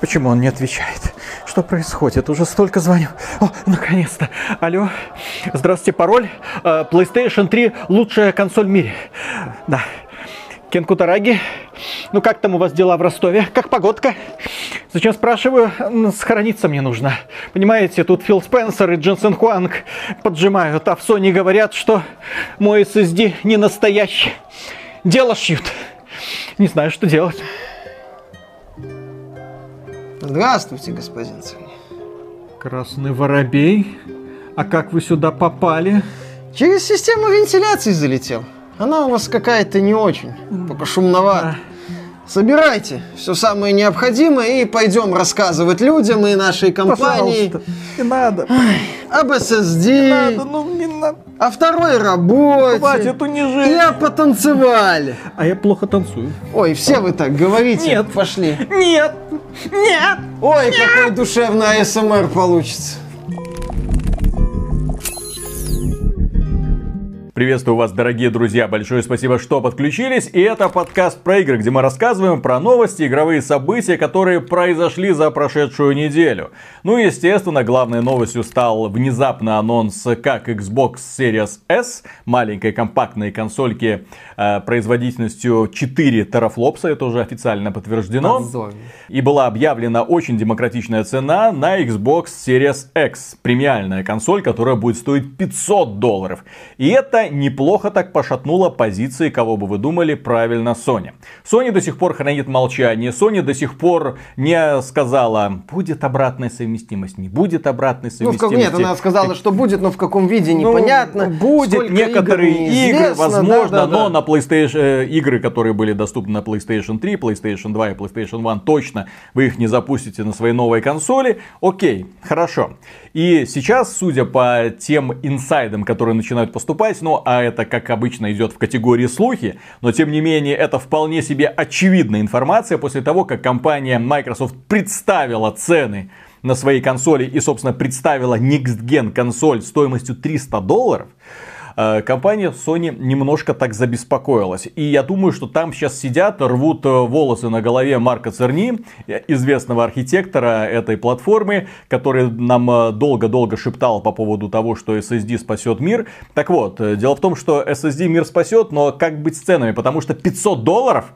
Почему он не отвечает? Что происходит? Уже столько звоню. О, наконец-то. Алло. Здравствуйте, пароль. Э, PlayStation 3 лучшая консоль в мире. Да. Кен Кутараги. Ну как там у вас дела в Ростове? Как погодка? Зачем спрашиваю? Схорониться мне нужно. Понимаете, тут Фил Спенсер и Дженсен Хуанг поджимают, а в Sony говорят, что мой SSD не настоящий. Дело шьют. Не знаю, что делать. Здравствуйте, господин царь. Красный воробей? А как вы сюда попали? Через систему вентиляции залетел. Она у вас какая-то не очень, пока шумновато. Собирайте все самое необходимое и пойдем рассказывать людям и нашей компании. Пожалуйста, не надо. об SSD. Не надо, ну не надо. О второй работе. Хватит унижения. И о потанцевали. А я плохо танцую. Ой, все вы так говорите. Нет. Пошли. Нет! Нет! Ой, какой душевный АСМР получится. Приветствую вас, дорогие друзья. Большое спасибо, что подключились. И это подкаст про игры, где мы рассказываем про новости, игровые события, которые произошли за прошедшую неделю. Ну и, естественно, главной новостью стал внезапный анонс, как Xbox Series S, маленькой компактной консольки э, производительностью 4 терафлопса, это уже официально подтверждено. И была объявлена очень демократичная цена на Xbox Series X. Премиальная консоль, которая будет стоить 500 долларов. И это неплохо так пошатнуло позиции, кого бы вы думали, правильно, Sony. Sony до сих пор хранит молчание. Sony до сих пор не сказала, будет обратная совместимость, не будет обратной Ну, в как- совместимости. нет, она сказала, что будет, но в каком виде непонятно. Ну, будет Сколько некоторые игр, игры, возможно, Да, да, но да. на PlayStation э, игры, которые были доступны на PlayStation 3, PlayStation 2 и PlayStation 1, точно вы их не запустите на своей новой консоли. Окей, хорошо. И сейчас, судя по тем инсайдам, которые начинают поступать, ну, а это, как обычно, идет в категории слухи, но, тем не менее, это вполне себе очевидная информация после того, как компания Microsoft представила цены на своей консоли и, собственно, представила Next Gen консоль стоимостью 300 долларов, компания Sony немножко так забеспокоилась. И я думаю, что там сейчас сидят, рвут э, волосы на голове Марка Церни, э, известного архитектора этой платформы, который нам э, долго-долго шептал по поводу того, что SSD спасет мир. Так вот, э, дело в том, что SSD мир спасет, но как быть с ценами? Потому что 500 долларов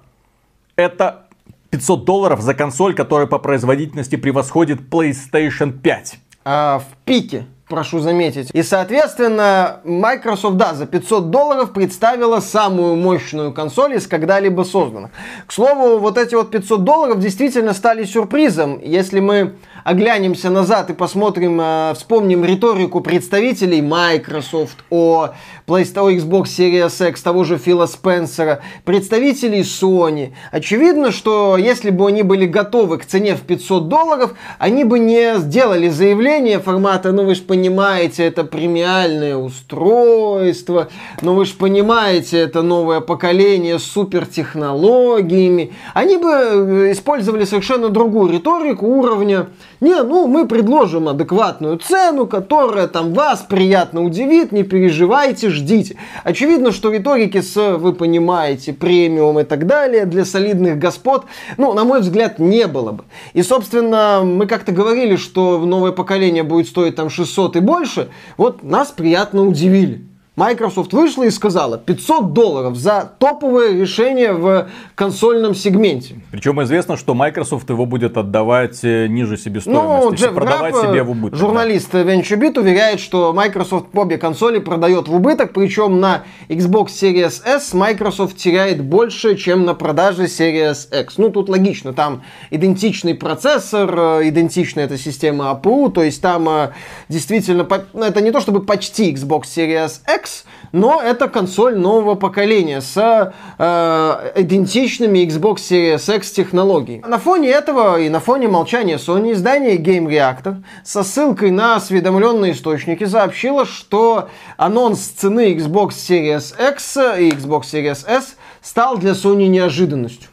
это 500 долларов за консоль, которая по производительности превосходит PlayStation 5. А, в пике, прошу заметить. И, соответственно, Microsoft, да, за 500 долларов представила самую мощную консоль из когда-либо созданных. К слову, вот эти вот 500 долларов действительно стали сюрпризом. Если мы оглянемся назад и посмотрим, э, вспомним риторику представителей Microsoft о PlayStation Xbox Series X, того же Фила Спенсера, представителей Sony, очевидно, что если бы они были готовы к цене в 500 долларов, они бы не сделали заявление формата, ну вы же понимаете, это премиальное устройство, ну вы же понимаете, это новое поколение с супертехнологиями. Они бы э, использовали совершенно другую риторику уровня не, ну мы предложим адекватную цену, которая там вас приятно удивит, не переживайте, ждите. Очевидно, что риторики с, вы понимаете, премиум и так далее для солидных господ, ну, на мой взгляд, не было бы. И, собственно, мы как-то говорили, что новое поколение будет стоить там 600 и больше, вот нас приятно удивили. Microsoft вышла и сказала 500 долларов за топовое решение в консольном сегменте. Причем известно, что Microsoft его будет отдавать э, ниже себестоимости, Ну, Джефф продавать Граб, себе в убыток. журналист VentureBeat, уверяет, что Microsoft обе консоли продает в убыток, причем на Xbox Series S Microsoft теряет больше, чем на продаже Series X. Ну, тут логично, там идентичный процессор, э, идентичная эта система APU, то есть там э, действительно, ну, это не то чтобы почти Xbox Series X, но это консоль нового поколения с э, идентичными Xbox Series X технологиями. На фоне этого и на фоне молчания Sony издание Game Reactor со ссылкой на осведомленные источники сообщило, что анонс цены Xbox Series X и Xbox Series S стал для Sony неожиданностью.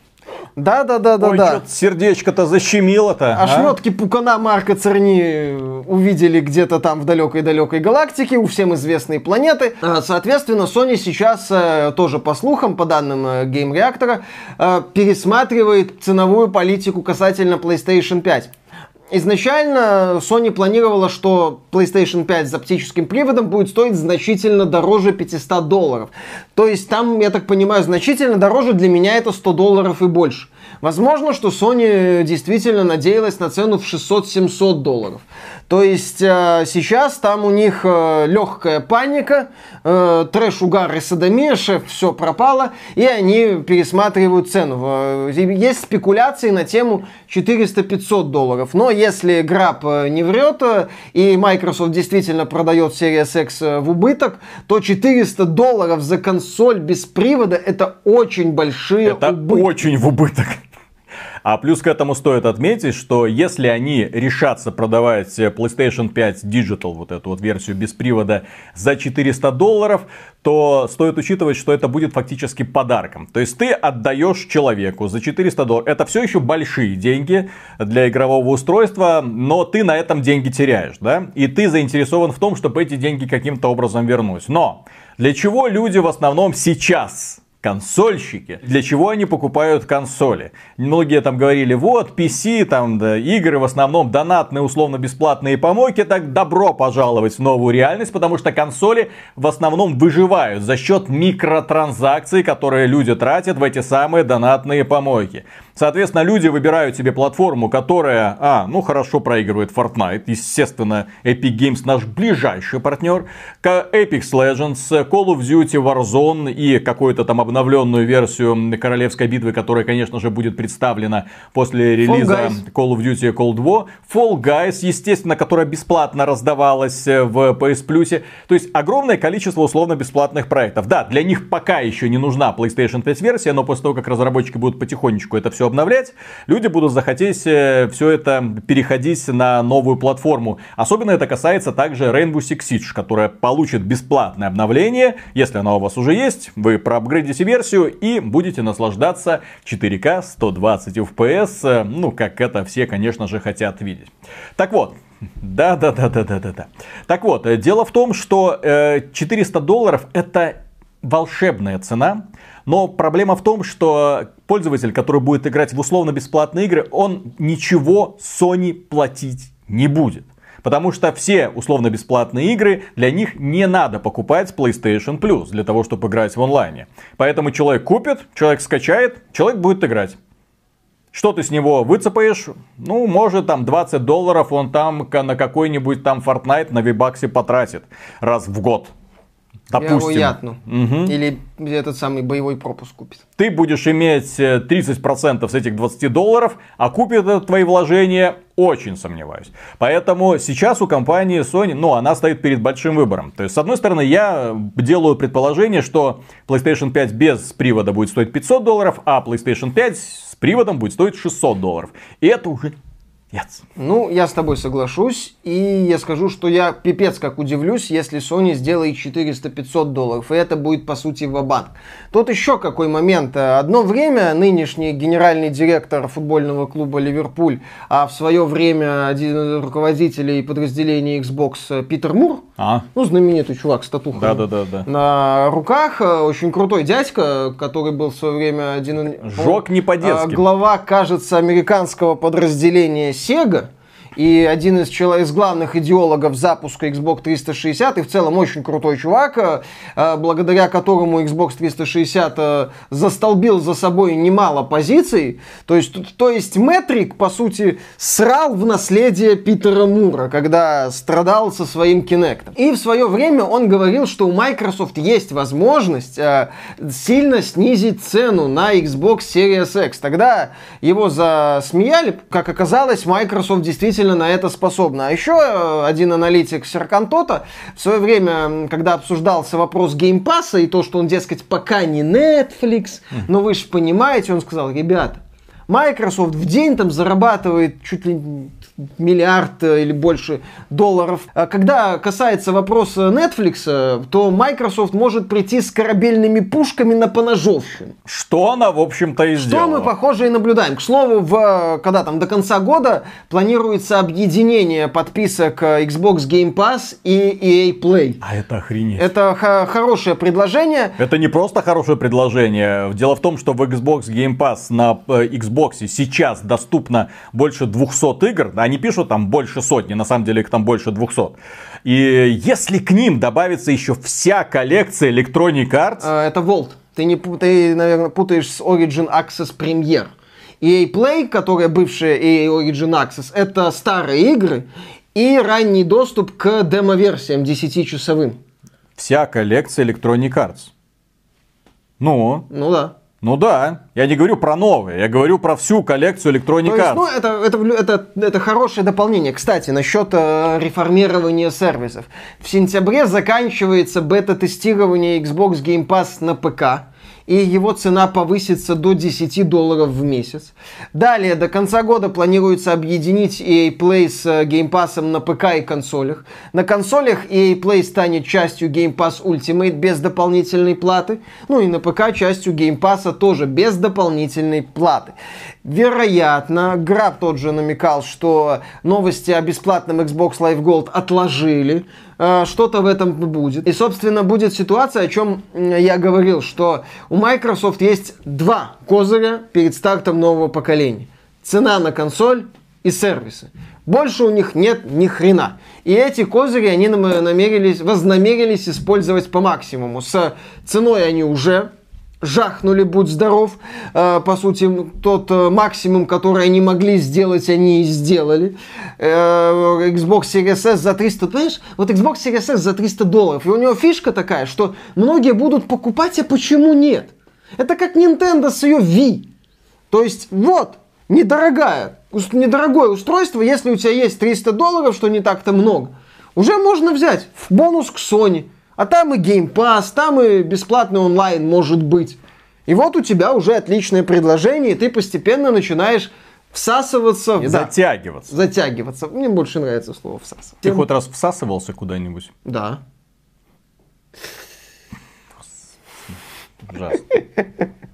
Да, да, да, да, Ой, да. что-то сердечко-то защемило-то. а? Ошметки пукана Марка Церни увидели где-то там в далекой-далекой галактике, у всем известной планеты. А, Соответственно, Sony сейчас, э, тоже по слухам, по данным э, Game Reactor, э, пересматривает ценовую политику касательно PlayStation 5. Изначально Sony планировала, что PlayStation 5 с оптическим приводом будет стоить значительно дороже 500 долларов. То есть там, я так понимаю, значительно дороже для меня это 100 долларов и больше. Возможно, что Sony действительно надеялась на цену в 600-700 долларов. То есть э, сейчас там у них э, легкая паника, э, трэш, угар и садомия, шеф, все пропало, и они пересматривают цену. Есть спекуляции на тему 400-500 долларов. Но если Граб не врет, и Microsoft действительно продает Series X в убыток, то 400 долларов за консоль без привода это очень большие Это убытки. очень в убыток. А плюс к этому стоит отметить, что если они решатся продавать э, PlayStation 5 Digital, вот эту вот версию без привода, за 400 долларов, то стоит учитывать, что это будет фактически подарком. То есть ты отдаешь человеку за 400 долларов. Это все еще большие деньги для игрового устройства, но ты на этом деньги теряешь, да? И ты заинтересован в том, чтобы эти деньги каким-то образом вернуть. Но для чего люди в основном сейчас консольщики. Для чего они покупают консоли? Многие там говорили, вот, PC, там, да, игры в основном донатные, условно-бесплатные помойки, так добро пожаловать в новую реальность, потому что консоли в основном выживают за счет микротранзакций, которые люди тратят в эти самые донатные помойки. Соответственно, люди выбирают себе платформу, которая, а, ну хорошо проигрывает Fortnite. Естественно, Epic Games наш ближайший партнер. Apex Legends, Call of Duty Warzone и какую-то там обновленную версию Королевской битвы, которая, конечно же, будет представлена после релиза. Call of Duty Cold War. Fall Guys, естественно, которая бесплатно раздавалась э, в PS Plus. То есть огромное количество условно-бесплатных проектов. Да, для них пока еще не нужна PlayStation 5 версия, но после того, как разработчики будут потихонечку это все обновлять, люди будут захотеть все это переходить на новую платформу. Особенно это касается также Rainbow Six Siege, которая получит бесплатное обновление. Если оно у вас уже есть, вы проапгрейдите версию и будете наслаждаться 4К 120 FPS, э, ну, как это все, конечно же, хотят видеть. Так вот, да, да, да, да, да, да, да. Так вот, э, дело в том, что э, 400 долларов это волшебная цена, но проблема в том, что пользователь, который будет играть в условно-бесплатные игры, он ничего Sony платить не будет. Потому что все условно-бесплатные игры, для них не надо покупать PlayStation Plus для того, чтобы играть в онлайне. Поэтому человек купит, человек скачает, человек будет играть. Что ты с него выцепаешь? Ну, может, там 20 долларов он там на какой-нибудь там Fortnite на Вибаксе потратит раз в год. Допустим. Вероятно. Мгм. Или этот самый боевой пропуск купит. Ты будешь иметь э, 30% с этих 20 долларов, а купит это твои вложения, очень сомневаюсь. Поэтому сейчас у компании Sony, ну, она стоит перед большим выбором. То есть, с одной стороны, я делаю предположение, что PlayStation 5 без привода будет стоить 500 долларов, а PlayStation 5 с приводом будет стоить 600 долларов. И это уже нет. Ну, я с тобой соглашусь, и я скажу, что я пипец как удивлюсь, если Sony сделает 400-500 долларов, и это будет, по сути, ва-банк. Тут еще какой момент. Одно время нынешний генеральный директор футбольного клуба Ливерпуль, а в свое время один из руководителей подразделения Xbox Питер Мур, А, ну, знаменитый чувак с татухой да-да-да-да. на руках, очень крутой дядька, который был в свое время один... Жёг не по-детски. Глава, кажется, американского подразделения Sega. И один из, чело- из главных идеологов запуска Xbox 360, и в целом очень крутой чувак, э, э, благодаря которому Xbox 360 э, застолбил за собой немало позиций. То есть, то есть Метрик, по сути, срал в наследие Питера Мура, когда страдал со своим Кинектом. И в свое время он говорил, что у Microsoft есть возможность сильно снизить цену на Xbox Series X. Тогда его засмеяли, как оказалось, Microsoft действительно на это способна. А еще э, один аналитик Серкантота в свое время, когда обсуждался вопрос геймпасса и то, что он, дескать, пока не Netflix, но вы же понимаете, он сказал, ребята, Microsoft в день там зарабатывает чуть ли миллиард э, или больше долларов. А когда касается вопроса Netflix, э, то Microsoft может прийти с корабельными пушками на поножовщину. Что она, в общем-то, и сделала. Что мы, похоже, и наблюдаем. К слову, в, э, когда там до конца года планируется объединение подписок Xbox Game Pass и EA Play. А это охренеть. Это х- хорошее предложение. Это не просто хорошее предложение. Дело в том, что в Xbox Game Pass на Xbox сейчас доступно больше 200 игр. Они пишут там больше сотни, на самом деле их там больше 200. И если к ним добавится еще вся коллекция Electronic Arts... А, это Volt. Ты, не, ты, наверное, путаешь с Origin Access Premier. EA Play, которая бывшая EA Origin Access, это старые игры и ранний доступ к демо-версиям 10-часовым. Вся коллекция Electronic Arts. Ну? Ну да. Ну да, я не говорю про новые, я говорю про всю коллекцию Electronic Arts. ну, это, это, это, это хорошее дополнение. Кстати, насчет э, реформирования сервисов. В сентябре заканчивается бета-тестирование Xbox Game Pass на ПК и его цена повысится до 10 долларов в месяц. Далее, до конца года планируется объединить EA Play с э, Game Pass на ПК и консолях. На консолях EA Play станет частью Game Pass Ultimate без дополнительной платы. Ну и на ПК частью Game Pass тоже без дополнительной платы. Вероятно, Граб тот же намекал, что новости о бесплатном Xbox Live Gold отложили. Э, что-то в этом будет. И, собственно, будет ситуация, о чем я говорил, что у Microsoft есть два козыря перед стартом нового поколения. Цена на консоль и сервисы. Больше у них нет ни хрена. И эти козыри они намерились, вознамерились использовать по максимуму. С ценой они уже жахнули, будь здоров. Э, по сути, тот э, максимум, который они могли сделать, они и сделали. Э, Xbox Series S за 300, понимаешь? Вот Xbox Series S за 300 долларов. И у него фишка такая, что многие будут покупать, а почему нет? Это как Nintendo с ее Wii. То есть, вот, недорогая, недорогое устройство, если у тебя есть 300 долларов, что не так-то много, уже можно взять в бонус к Sony. А там и Game Pass, там и бесплатный онлайн может быть. И вот у тебя уже отличное предложение, и ты постепенно начинаешь всасываться. И да, затягиваться. Затягиваться. Мне больше нравится слово всасываться. Ты хоть раз всасывался куда-нибудь? Да. Ужасно.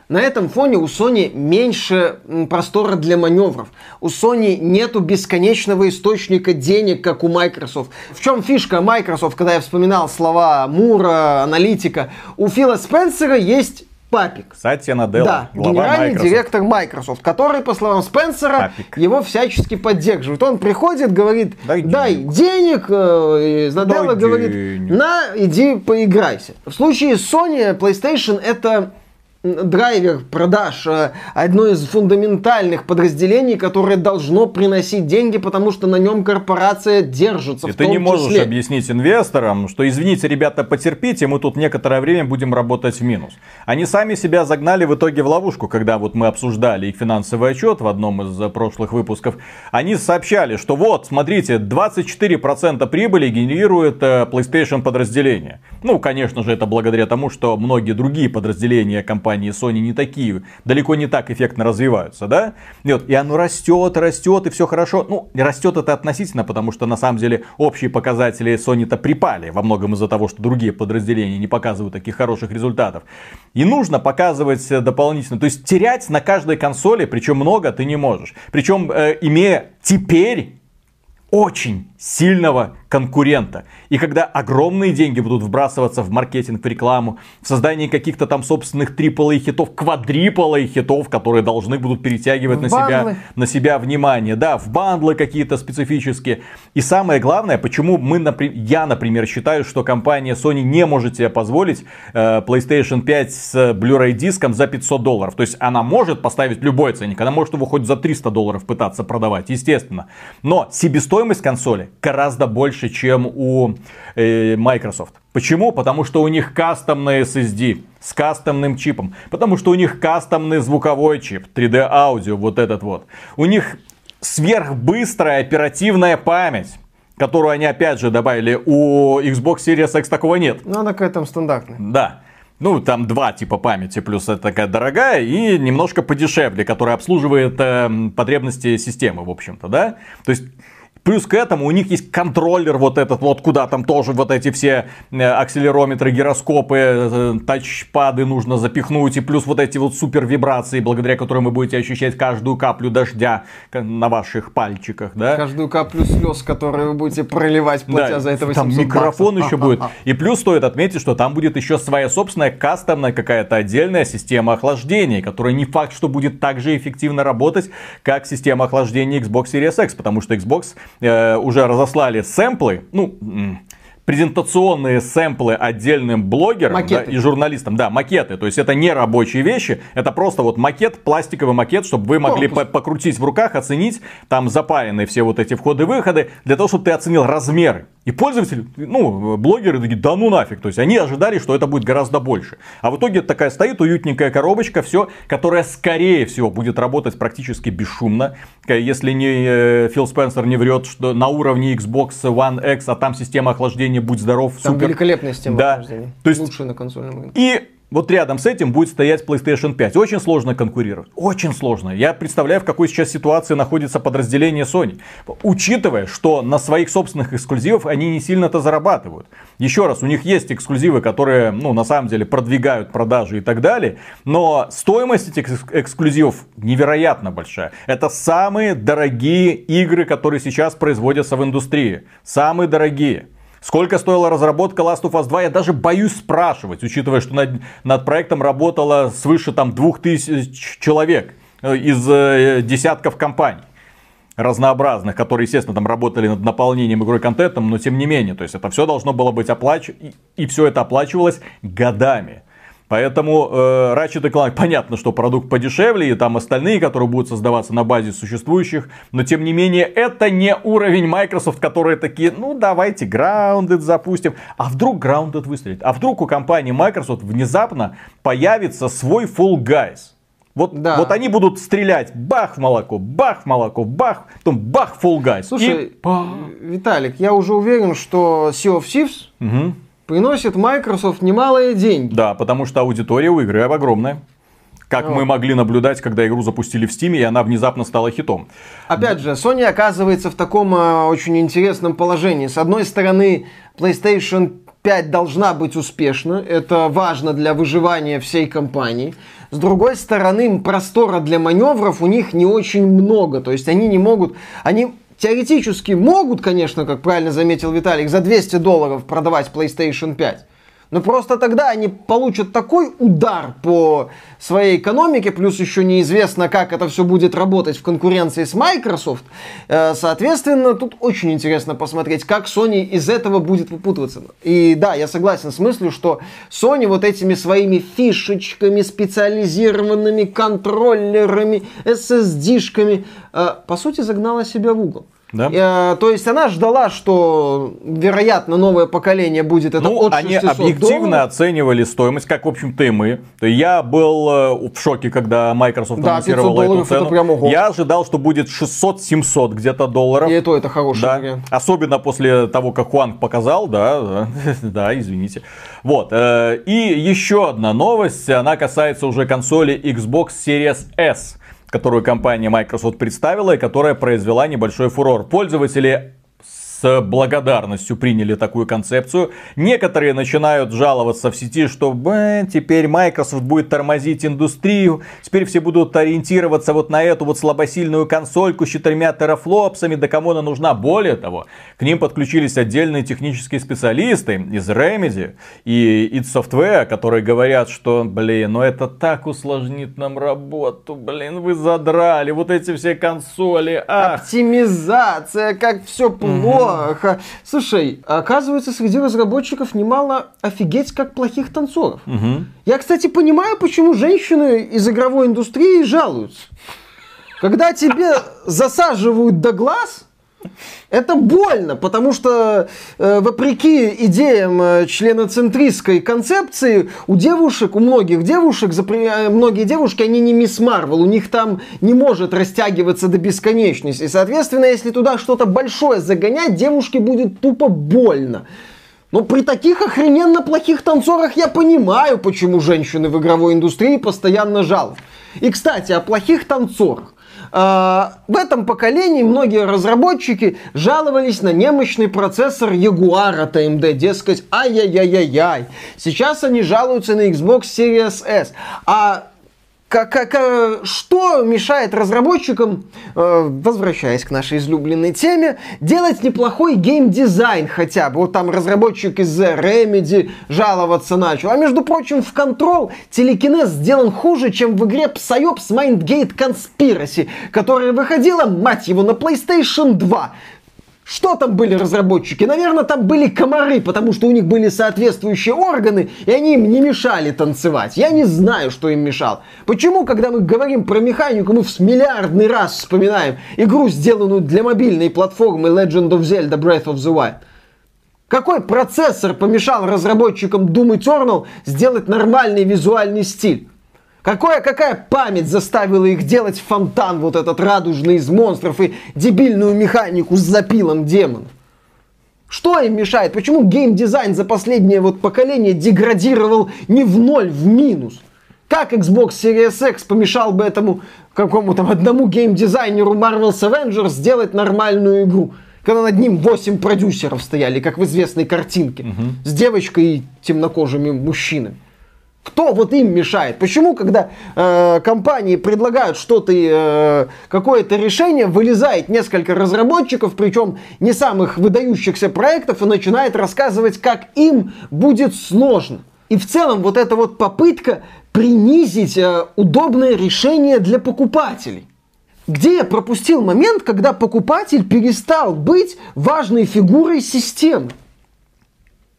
На этом фоне у Sony меньше простора для маневров. У Sony нету бесконечного источника денег, как у Microsoft. В чем фишка Microsoft, когда я вспоминал слова Мура, аналитика? У Фила Спенсера есть Папик. Сатья Наделла, да, генеральный Microsoft. директор Microsoft, который, по словам Спенсера, Папик. его всячески поддерживает. Он приходит, говорит, дай, дай денег, денег э, Наделла говорит, денег. на, иди поиграйся. В случае Sony PlayStation это драйвер продаж, э, одно из фундаментальных подразделений, которое должно приносить деньги, потому что на нем корпорация держится. И ты не можешь числе. объяснить инвесторам, что извините, ребята, потерпите, мы тут некоторое время будем работать в минус. Они сами себя загнали в итоге в ловушку, когда вот мы обсуждали их финансовый отчет в одном из э, прошлых выпусков. Они сообщали, что вот, смотрите, 24% прибыли генерирует э, PlayStation подразделение. Ну, конечно же, это благодаря тому, что многие другие подразделения компании компании Sony не такие, далеко не так эффектно развиваются, да? И, вот, и оно растет, растет, и все хорошо. Ну, растет это относительно, потому что на самом делделе общие показатели Sony-то припали во многом из-за того, что другие подразделения не показывают таких хороших результатов. И нужно показывать дополнительно. То есть терять на каждой консоли, причем много, ты не можешь. Причем э, имея теперь очень сильного конкурента. И когда огромные деньги будут вбрасываться в маркетинг, в рекламу, в создание каких-то там собственных AAA хитов, квадриплей хитов, которые должны будут перетягивать на себя, на себя внимание. Да, в бандлы какие-то специфические. И самое главное, почему мы, я, например, считаю, что компания Sony не может себе позволить э, PlayStation 5 с Blu-ray диском за 500 долларов. То есть она может поставить любой ценник, она может его хоть за 300 долларов пытаться продавать, естественно. Но себестоимость консоли гораздо больше, чем у э, Microsoft. Почему? Потому что у них кастомный SSD с кастомным чипом. Потому что у них кастомный звуковой чип, 3D аудио, вот этот вот. У них сверхбыстрая оперативная память которую они опять же добавили. У Xbox Series X такого нет. Ну, она какая-то там стандартная. Да. ну, там два типа памяти, плюс это такая дорогая, и немножко подешевле, которая обслуживает э, потребности системы, в общем-то, да? То есть Плюс к этому у них есть контроллер вот этот вот, куда там тоже вот эти все э, акселерометры, гироскопы, э, тачпады нужно запихнуть. И плюс вот эти вот супер вибрации, благодаря которым вы будете ощущать каждую каплю дождя на ваших пальчиках, да? Каждую каплю слез, которые вы будете проливать, платя Да, за это 800 там микрофон баксов. еще будет. И плюс стоит отметить, что там будет еще своя собственная кастомная какая-то отдельная система охлаждения, которая не факт, что будет так же эффективно работать, как система охлаждения Xbox Series X, потому что Xbox э, уже разослали сэмплы, ну, презентационные сэмплы отдельным блогерам да, и журналистам. Да, макеты. То есть это не рабочие вещи, это просто вот макет, пластиковый макет, чтобы вы могли по- покрутить в руках, оценить, там запаяны все вот эти входы-выходы, для того, чтобы ты оценил размеры. И пользователи, ну, блогеры такие, да ну нафиг. То есть они ожидали, что это будет гораздо больше. А в итоге такая стоит уютненькая коробочка, все, которая скорее всего будет работать практически бесшумно. Если не э, Фил Спенсер не врет, что на уровне Xbox One X, а там система охлаждения, будь здоров, Там супер. великолепная система Да. То есть- Лучшая на консольном рынке. И вот рядом с этим будет стоять PlayStation 5. Очень сложно конкурировать. Очень сложно. Я представляю, в какой сейчас ситуации находится подразделение Sony. Учитывая, что на своих собственных эксклюзивов они не сильно-то зарабатывают. Еще раз, у них есть эксклюзивы, которые, ну, на самом деле, продвигают продажи и так далее. Но стоимость этих экс- эксклюзивов невероятно большая. Это самые дорогие игры, которые сейчас производятся в индустрии. Самые дорогие. Сколько стоила разработка Last of Us 2, я даже боюсь спрашивать, учитывая, что над, над проектом работало свыше там двух тысяч человек э, из э, десятков компаний разнообразных, которые, естественно, там работали над наполнением игрой контентом, но тем не менее, то есть это все должно было быть оплачивано, и, и все это оплачивалось годами. Поэтому э, Ratchet Clank, понятно, что продукт подешевле, и там остальные, которые будут создаваться на базе существующих, но тем не менее, это не уровень Microsoft, которые такие, ну давайте Grounded запустим. А вдруг Grounded выстрелит? А вдруг у компании Microsoft внезапно появится свой Full Guys? Вот, Да. вот они будут стрелять бах в молоко, бах в молоко, бах, потом бах Full Guys. Слушай, И Виталик, я уже уверен, что Sea of Thieves Мгм. Приносит Microsoft немалые деньги. Да, потому что аудитория у игры огромная. Как Ну. мы могли наблюдать, когда игру запустили в Steam, и она внезапно стала хитом. Опять же, Sony оказывается в таком э, очень интересном положении. С одной стороны, PlayStation 5 должна быть успешна. Это важно для выживания всей компании. С другой стороны, простора для маневров у них не очень много. То есть они не могут... Они теоретически могут, конечно, как правильно заметил Виталик, за 200 долларов продавать PlayStation 5. Но просто тогда они получат такой удар по своей экономике, плюс еще неизвестно, как это все будет работать в конкуренции с Microsoft. Э, Соответственно, тут очень интересно посмотреть, как Sony из этого будет выпутываться. И да, я согласен с мыслью, что Sony вот этими своими фишечками, специализированными контроллерами, SSD-шками, э, по сути, загнала себя в угол. Да. Э, То есть она ждала, что, вероятно, новое поколение будет это Ну, от они 600 объективно долларов. оценивали стоимость, как, в общем-то, и мы. Я был э, в шоке, когда Microsoft Да, анонсировала 500 эту цену. прям ого. Я ожидал, что будет 600-700 где-то долларов. И это, это хороший Да. вариант. Особенно после того, как Хуанг показал, да, да, да, извините. Вот. э, И еще одна новость, она касается уже консоли Xbox Series S, которую компания Microsoft представила и которая произвела небольшой фурор. Пользователи с благодарностью приняли такую концепцию. Некоторые начинают жаловаться в сети, что «Бэ, теперь Microsoft будет тормозить индустрию, теперь все будут ориентироваться вот на эту вот слабосильную консольку с четырьмя терафлопсами, да кому она нужна. Более того, к ним подключились отдельные технические специалисты из Remedy и id Software, которые говорят, что, блин, ну это так усложнит нам работу, блин, вы задрали вот эти все консоли, ах. Оптимизация, как все плохо. Слушай, оказывается, среди разработчиков немало офигеть как плохих танцоров. Мгм. Я, кстати, понимаю, почему женщины из игровой индустрии жалуются. Когда тебе засаживают до глаз, это больно, потому что э, вопреки идеям э, членоцентристской концепции, у девушек, у многих девушек, запре- э, многие девушки, они не мисс Марвел, у них там не может растягиваться до бесконечности. И, соответственно, если туда что-то большое загонять, девушке будет тупо больно. Но при таких охрененно плохих танцорах я понимаю, почему женщины в игровой индустрии постоянно жалуют. И, кстати, о плохих танцорах. А, в этом поколении многие разработчики жаловались на немощный процессор Jaguar от AMD, дескать, ай-яй-яй-яй-яй. Сейчас они жалуются на Xbox Series S. А как, как, э, что мешает разработчикам, э, возвращаясь к нашей излюбленной теме, делать неплохой геймдизайн хотя бы? Вот там разработчик из Remedy жаловаться начал. А между прочим, в Control телекинез сделан хуже, чем в игре Psyops Mindgate Conspiracy, которая выходила, мать его, на PlayStation 2. Что там были разработчики? Наверное, там были комары, потому что у них были соответствующие органы, и они им не мешали танцевать. Я не знаю, что им мешал. Почему, когда мы говорим про механику, мы в миллиардный раз вспоминаем игру, сделанную для мобильной платформы Legend of Zelda Breath of the Wild? Какой процессор помешал разработчикам Doom Eternal сделать нормальный визуальный стиль? Какое, какая память заставила их делать фонтан вот этот радужный из монстров и дебильную механику с запилом демонов? Что им мешает? Почему геймдизайн за последнее вот поколение деградировал не в ноль, в минус? Как Xbox Series X помешал бы этому какому-то одному геймдизайнеру Marvel's Avengers сделать нормальную игру? Когда над ним 8 продюсеров стояли, как в известной картинке, угу. с девочкой и темнокожими мужчинами. Кто вот им мешает? Почему, когда э, компании предлагают что-то, э, какое-то решение, вылезает несколько разработчиков, причем не самых выдающихся проектов, и начинает рассказывать, как им будет сложно. И в целом вот эта вот попытка принизить э, удобное решение для покупателей. Где я пропустил момент, когда покупатель перестал быть важной фигурой системы?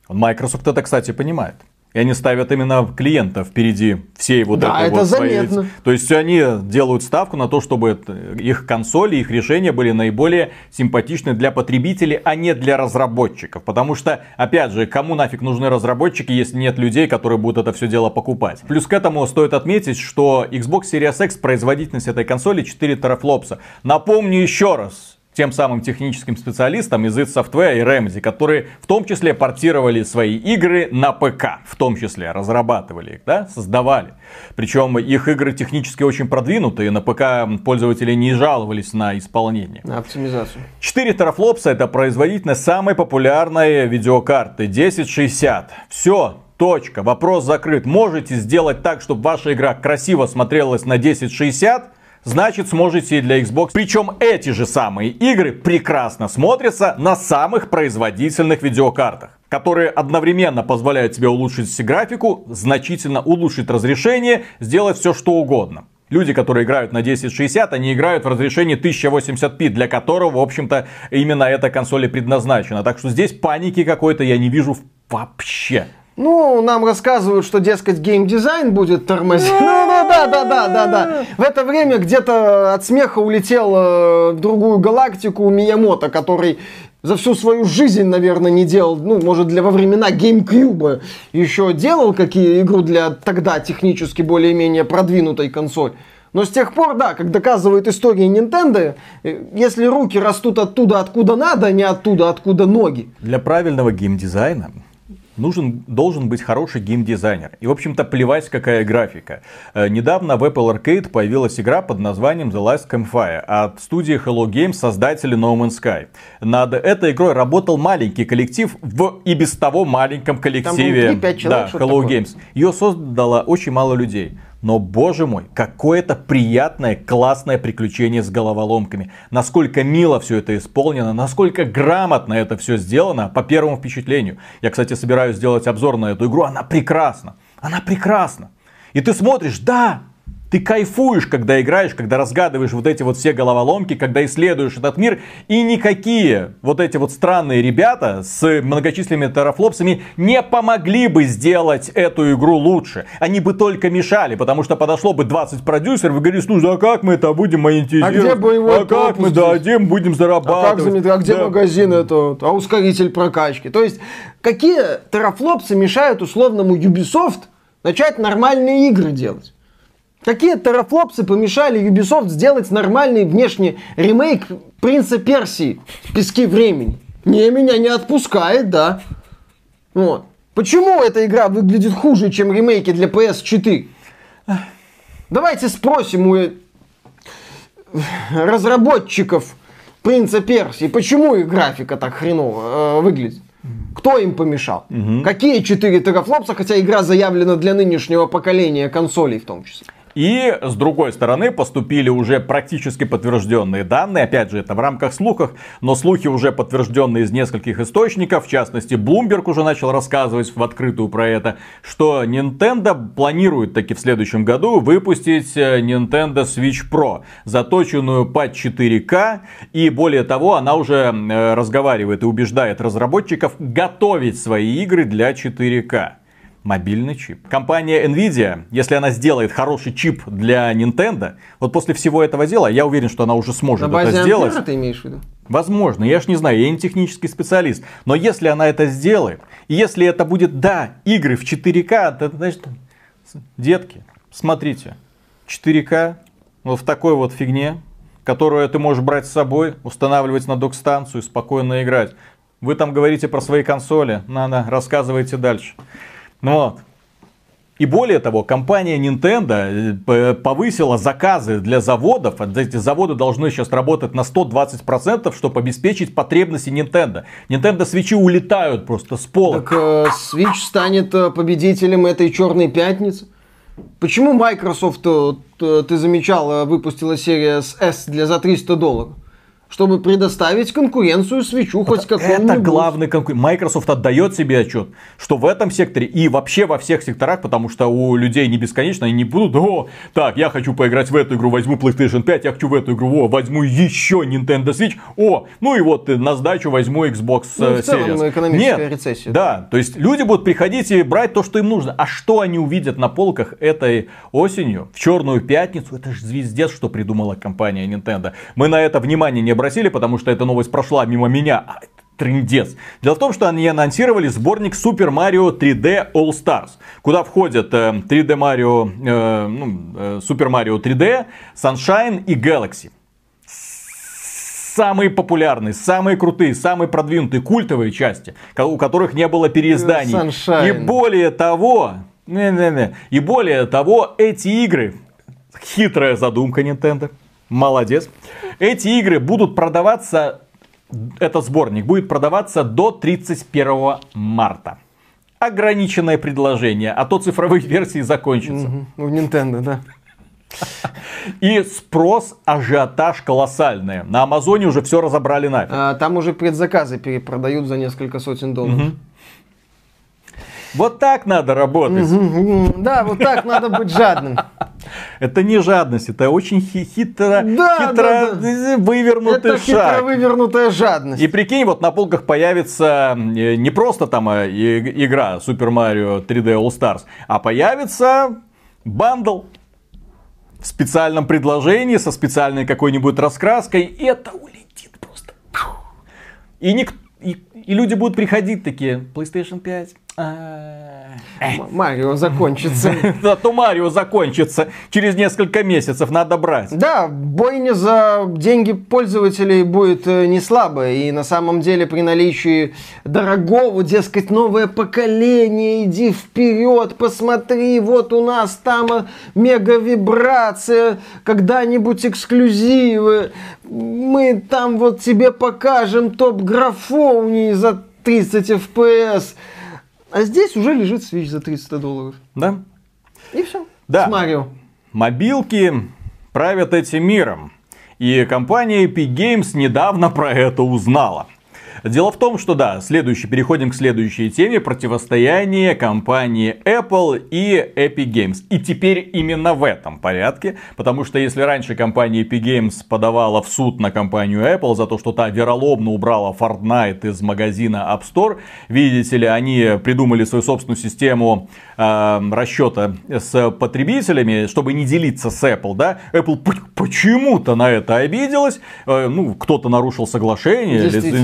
Microsoft это, кстати, понимает. И они ставят именно клиента впереди всей вот да, этой это вот заметно. своей... То есть они делают ставку на то, чтобы их консоли, их решения были наиболее симпатичны для потребителей, а не для разработчиков. Потому что, опять же, кому нафиг нужны разработчики, если нет людей, которые будут это все дело покупать. Плюс к этому стоит отметить, что Xbox Series X производительность этой консоли 4 терафлопса. Напомню еще раз, тем самым техническим специалистам из id Software и Remedy, которые в том числе портировали свои игры на ПК, в том числе разрабатывали их, да, создавали. Причем их игры технически очень продвинутые, на ПК пользователи не жаловались на исполнение. На оптимизацию. 4 терафлопса это производительность самой популярной видеокарты 1060. Все, точка, вопрос закрыт. Можете сделать так, чтобы ваша игра красиво смотрелась на 1060? Значит сможете и для Xbox. Причем эти же самые игры прекрасно смотрятся на самых производительных видеокартах которые одновременно позволяют тебе улучшить графику, значительно улучшить разрешение, сделать все что угодно. Люди, которые играют на 1060, они играют в разрешении 1080p, для которого, в общем-то, именно эта консоль и предназначена. Так что здесь паники какой-то я не вижу вообще. Ну, нам рассказывают, что, дескать, геймдизайн будет тормозить. Ну, ну, да, да, да, да, да. В это время где-то от смеха улетел э, в другую галактику Миямото, который за всю свою жизнь, наверное, не делал, ну, может, для во времена GameCube еще делал какие игру для тогда технически более-менее продвинутой консоль. Но с тех пор, да, как доказывает история Nintendo, э, если руки растут оттуда, откуда надо, а не оттуда, откуда ноги. Для правильного геймдизайна нужен, должен быть хороший геймдизайнер. И, в общем-то, плевать, какая графика. Э, недавно в Apple Arcade появилась игра под названием The Last Campfire от студии Hello Games, создатели No Man's Sky. Над этой игрой работал маленький коллектив в и без того маленьком коллективе Там 3-5 человек, да, Hello Games. Ее создало очень мало людей. Но, боже мой, какое-то приятное, классное приключение с головоломками. Насколько мило все это исполнено, насколько грамотно это все сделано по первому впечатлению. Я, кстати, собираюсь сделать обзор на эту игру. Она прекрасна. Она прекрасна. И ты смотришь, да, ты кайфуешь, когда играешь, когда разгадываешь вот эти вот все головоломки, когда исследуешь этот мир. И никакие вот эти вот странные ребята с многочисленными терафлопсами не помогли бы сделать эту игру лучше. Они бы только мешали, потому что подошло бы 20 продюсеров и говорили, слушай, а как мы это будем монетизировать? А где боевой А как мы, да, где мы будем зарабатывать? А, как, а где да. магазин это? А ускоритель прокачки? То есть, какие терафлопсы мешают условному Ubisoft начать нормальные игры делать? Какие терафлопсы помешали Ubisoft сделать нормальный внешний ремейк Принца Персии в песке времени? Не, меня не отпускает, да. Вот. Почему эта игра выглядит хуже, чем ремейки для PS4? Давайте спросим у э, разработчиков Принца Персии, почему их графика так хреново э, выглядит? Кто им помешал? Какие 4 терафлопса, хотя игра заявлена для нынешнего поколения консолей в том числе? И с другой стороны поступили уже практически подтвержденные данные. Опять же, это в рамках слухов, но слухи уже подтвержденные из нескольких источников. В частности, Bloomberg уже начал рассказывать в открытую про это, что Nintendo планирует таки в следующем году выпустить э, Nintendo Switch Pro, заточенную под 4К. И более того, она уже э, разговаривает и убеждает разработчиков готовить свои игры для 4К мобильный чип. Компания Nvidia, если она сделает хороший чип для Nintendo, вот после всего этого дела, я уверен, что она уже сможет На базе это сделать. Ампера ты имеешь в виду? Возможно, я ж не знаю, я не технический специалист. Но если она это сделает, и если это будет, да, игры в 4К, то, значит, детки, смотрите, 4К вот в такой вот фигне, которую ты можешь брать с собой, устанавливать на док-станцию, спокойно играть. Вы там говорите про свои консоли, надо, рассказывайте дальше. Ну вот. И более того, компания Nintendo э, повысила заказы для заводов. Эти заводы должны сейчас работать на 120%, чтобы обеспечить потребности Nintendo. Nintendo свечи улетают просто с пола. Так э, Switch станет э, победителем этой черной пятницы. Почему Microsoft, ты замечал, выпустила серия с S для за 300 долларов? Чтобы предоставить конкуренцию свечу хоть какому-нибудь. Это главный конкурент. Microsoft отдает себе отчет, что в этом секторе и вообще во всех секторах, потому что у людей не бесконечно, они не будут, о, так, я хочу поиграть в эту игру, возьму PlayStation 5, я хочу в эту игру, о, возьму еще Nintendo Switch, о, ну и вот на сдачу возьму Xbox Ну, э, в целом, Series. экономическая Нет, рецессия. Да, то есть люди будут приходить и брать то, что им нужно. А что они увидят на полках этой осенью, в черную пятницу, это же звездец, что придумала компания Nintendo. Мы на это внимание не обратили, потому что эта новость прошла мимо меня. А, это Трындец. Дело в том, что они анонсировали сборник Super Mario 3D All Stars, куда входят э, 3D Mario, э, ну, Super Mario 3D, Sunshine и Galaxy самые популярные, самые крутые, самые продвинутые культовые части, у которых не было переизданий. Sunshine. И более того, не-не-не, и более того, эти игры, хитрая задумка Nintendo, молодец, эти игры будут продаваться, этот сборник будет продаваться до 31 марта. Ограниченное предложение, а то цифровые версии закончатся. Мгм, У Nintendo, да. И спрос, ажиотаж колоссальный. На Амазоне уже все разобрали нафиг. А, там уже предзаказы перепродают за несколько сотен долларов. Вот так надо работать. Да, вот так надо быть жадным. Это не жадность, это очень хи- хитро, Да, хитро да, да. вывернутый Это хитро шаг. вывернутая жадность. И прикинь, вот на полках появится э, не просто там э, игра Super Mario 3D All Stars, а появится бандл в специальном предложении со специальной какой-нибудь раскраской, и это улетит просто. И, ник- и, и люди будут приходить такие, PlayStation 5, а, М- Марио закончится. Зато Марио закончится через несколько месяцев, надо брать. Да, бойня за деньги пользователей будет э, не слабая. И на самом деле при наличии дорогого, дескать, новое поколение, иди вперед, посмотри, вот у нас там э, мега вибрация, когда-нибудь эксклюзивы, мы там вот тебе покажем топ графоний за 30 FPS. А здесь уже лежит Switch за 300 долларов. Да? И все. Да. С Марио. Мобилки правят этим миром. И компания Epic Games недавно про это узнала. Дело в том, что да, следующий, переходим к следующей теме противостояние компании Apple и Epic Games. И теперь именно в этом порядке, потому что если раньше компания Epic Games подавала в суд на компанию Apple за то, что та вероломно убрала Fortnite из магазина App Store, видите ли, они придумали свою собственную систему э, расчета с потребителями, чтобы не делиться с Apple, да, Apple почему-то на это обиделась, Э, ну, кто-то нарушил соглашение Действительно.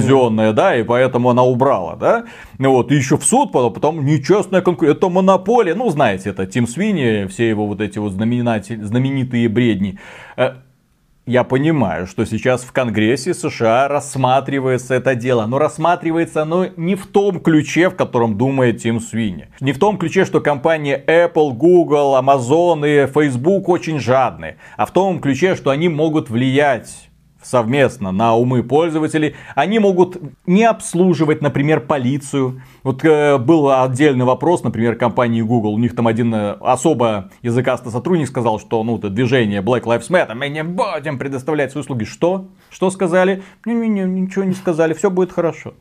Лицензионное, да, и поэтому она убрала, да, вот, и еще в суд, потом, потом нечестная конкуренция, это монополия, ну, знаете, это Тим Свини, все его вот эти вот знаменитые бредни. Э, я понимаю, что сейчас в Конгрессе США рассматривается это дело, но рассматривается оно не в том ключе, в котором думает Тим Свини. Не в том ключе, что компании Apple, Google, Amazon и Facebook очень жадные, а в том ключе, что они могут влиять совместно на умы пользователей. Они могут не обслуживать, например, полицию. Вот э, был отдельный вопрос, например, компании Google. У них там один э, особо языкастый сотрудник сказал, что ну, это движение Black Lives Matter, мы не будем предоставлять свои услуги. Что? Что сказали? Не-не-не, ничего не сказали, все будет хорошо.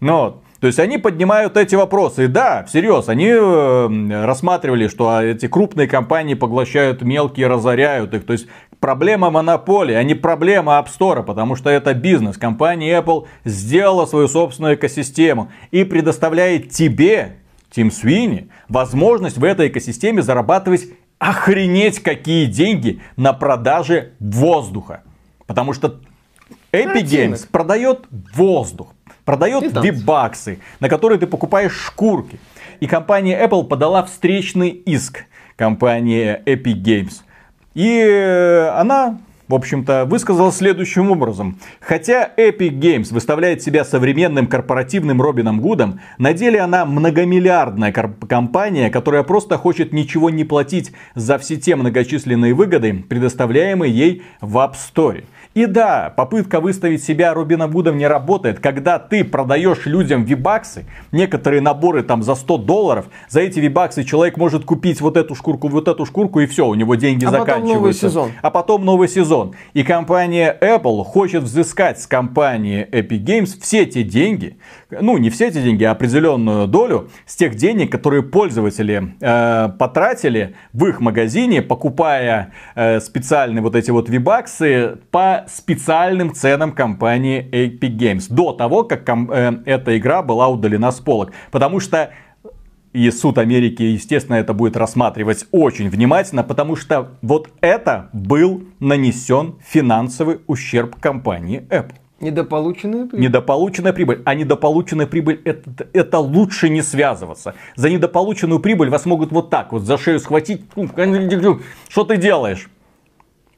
Но то есть они поднимают эти вопросы. И да, всерьез, они э, рассматривали, что эти крупные компании поглощают мелкие, разоряют их. То есть проблема монополии, а не проблема App Store, потому что это бизнес. Компания Apple сделала свою собственную экосистему и предоставляет тебе, Тим Свини, возможность в этой экосистеме зарабатывать охренеть какие деньги на продаже воздуха. Потому что Epic Games продает воздух продает вибаксы, на которые ты покупаешь шкурки. И компания Apple подала встречный иск компании Epic Games. И э, она в общем-то, высказала следующим образом. Хотя Epic Games выставляет себя современным корпоративным Робином Гудом, на деле она многомиллиардная компания, которая просто хочет ничего не платить за все те многочисленные выгоды, предоставляемые ей в App Store. И да, попытка выставить себя Робином Гудом не работает. Когда ты продаешь людям вибаксы, некоторые наборы там за 100 долларов, за эти вибаксы человек может купить вот эту шкурку, вот эту шкурку и все, у него деньги а заканчиваются. Потом новый сезон. А потом новый сезон. И компания Apple хочет взыскать с компании Epic Games все те деньги, ну не все эти деньги, а определенную долю с тех денег, которые пользователи э, потратили в их магазине, покупая э, специальные вот эти вот вибаксы по специальным ценам компании Epic Games. До того, как э, эта игра была удалена с полок. Потому что и суд Америки, естественно, это будет рассматривать очень внимательно, потому что вот это был нанесен финансовый ущерб компании Apple. Недополученная прибыль. Недополученная прибыль. А недополученная прибыль это, это лучше не связываться. За недополученную прибыль вас могут вот так вот за шею схватить. Что ты делаешь?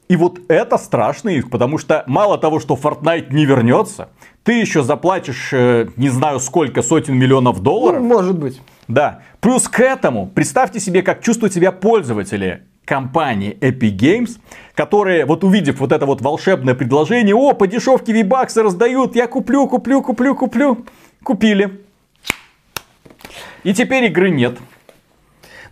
И вот это страшный их, потому что мало того, что Fortnite не вернется, ты еще заплатишь, э, не знаю сколько, сотен миллионов долларов. Ну, может быть. Да. Плюс к этому, представьте себе, как чувствуют себя пользователи компании Epic Games, которые, вот увидев вот это вот волшебное предложение, о, по дешевке вибаксы раздают, я куплю, куплю, куплю, куплю, купили. И теперь игры нет.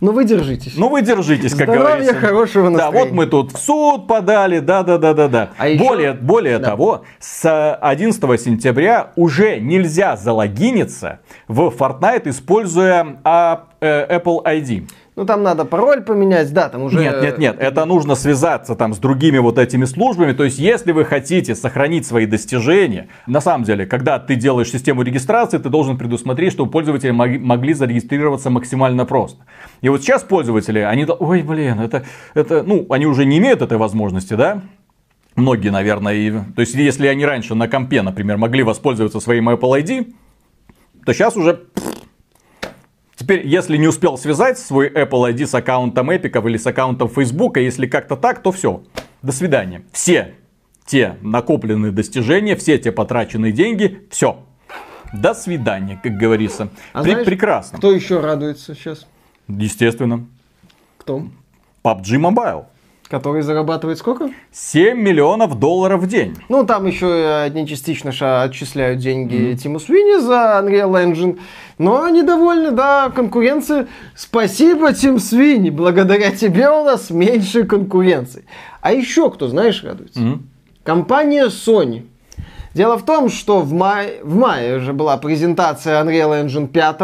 Ну вы держитесь. Ну вы держитесь, как Здоровья, говорится. хорошего настроения. Да, вот мы тут в суд подали, да, да, да, да, да. А еще- более более Да. того, с 11 сентября уже нельзя залогиниться в Fortnite, используя а, э, Apple ID. Ну там надо пароль поменять, да, там уже... Нет, нет, нет, это нужно связаться там с другими вот этими службами. То есть, если вы хотите сохранить свои достижения, на самом деле, когда ты делаешь систему регистрации, ты должен предусмотреть, чтобы пользователи мог- могли зарегистрироваться максимально просто. И вот сейчас пользователи, они, ой, блин, это, это, ну, они уже не имеют этой возможности, да? Многие, наверное, и... То есть, если они раньше на компе, например, могли воспользоваться своим Apple ID, то сейчас уже Теперь, если не успел связать свой Apple ID с аккаунтом Эпиков или с аккаунтом Facebook, если как-то так, то все. До свидания. Все те накопленные достижения, все те потраченные деньги, все. До свидания, как говорится. А Пре- знаешь, прекрасно. Кто еще радуется сейчас? Естественно. Кто? PUBG Mobile. Который зарабатывает сколько? 7 миллионов долларов в день. Ну, там еще и одни частично отчисляют деньги Тиму Свини за Unreal Engine. Но они довольны, да, конкуренции. Спасибо, Тим Свини. Благодаря тебе у нас меньше конкуренции. А еще кто, знаешь, радуется? Мгм. Компания Sony. Дело в том, что в мае, в мае уже была презентация Unreal Engine 5.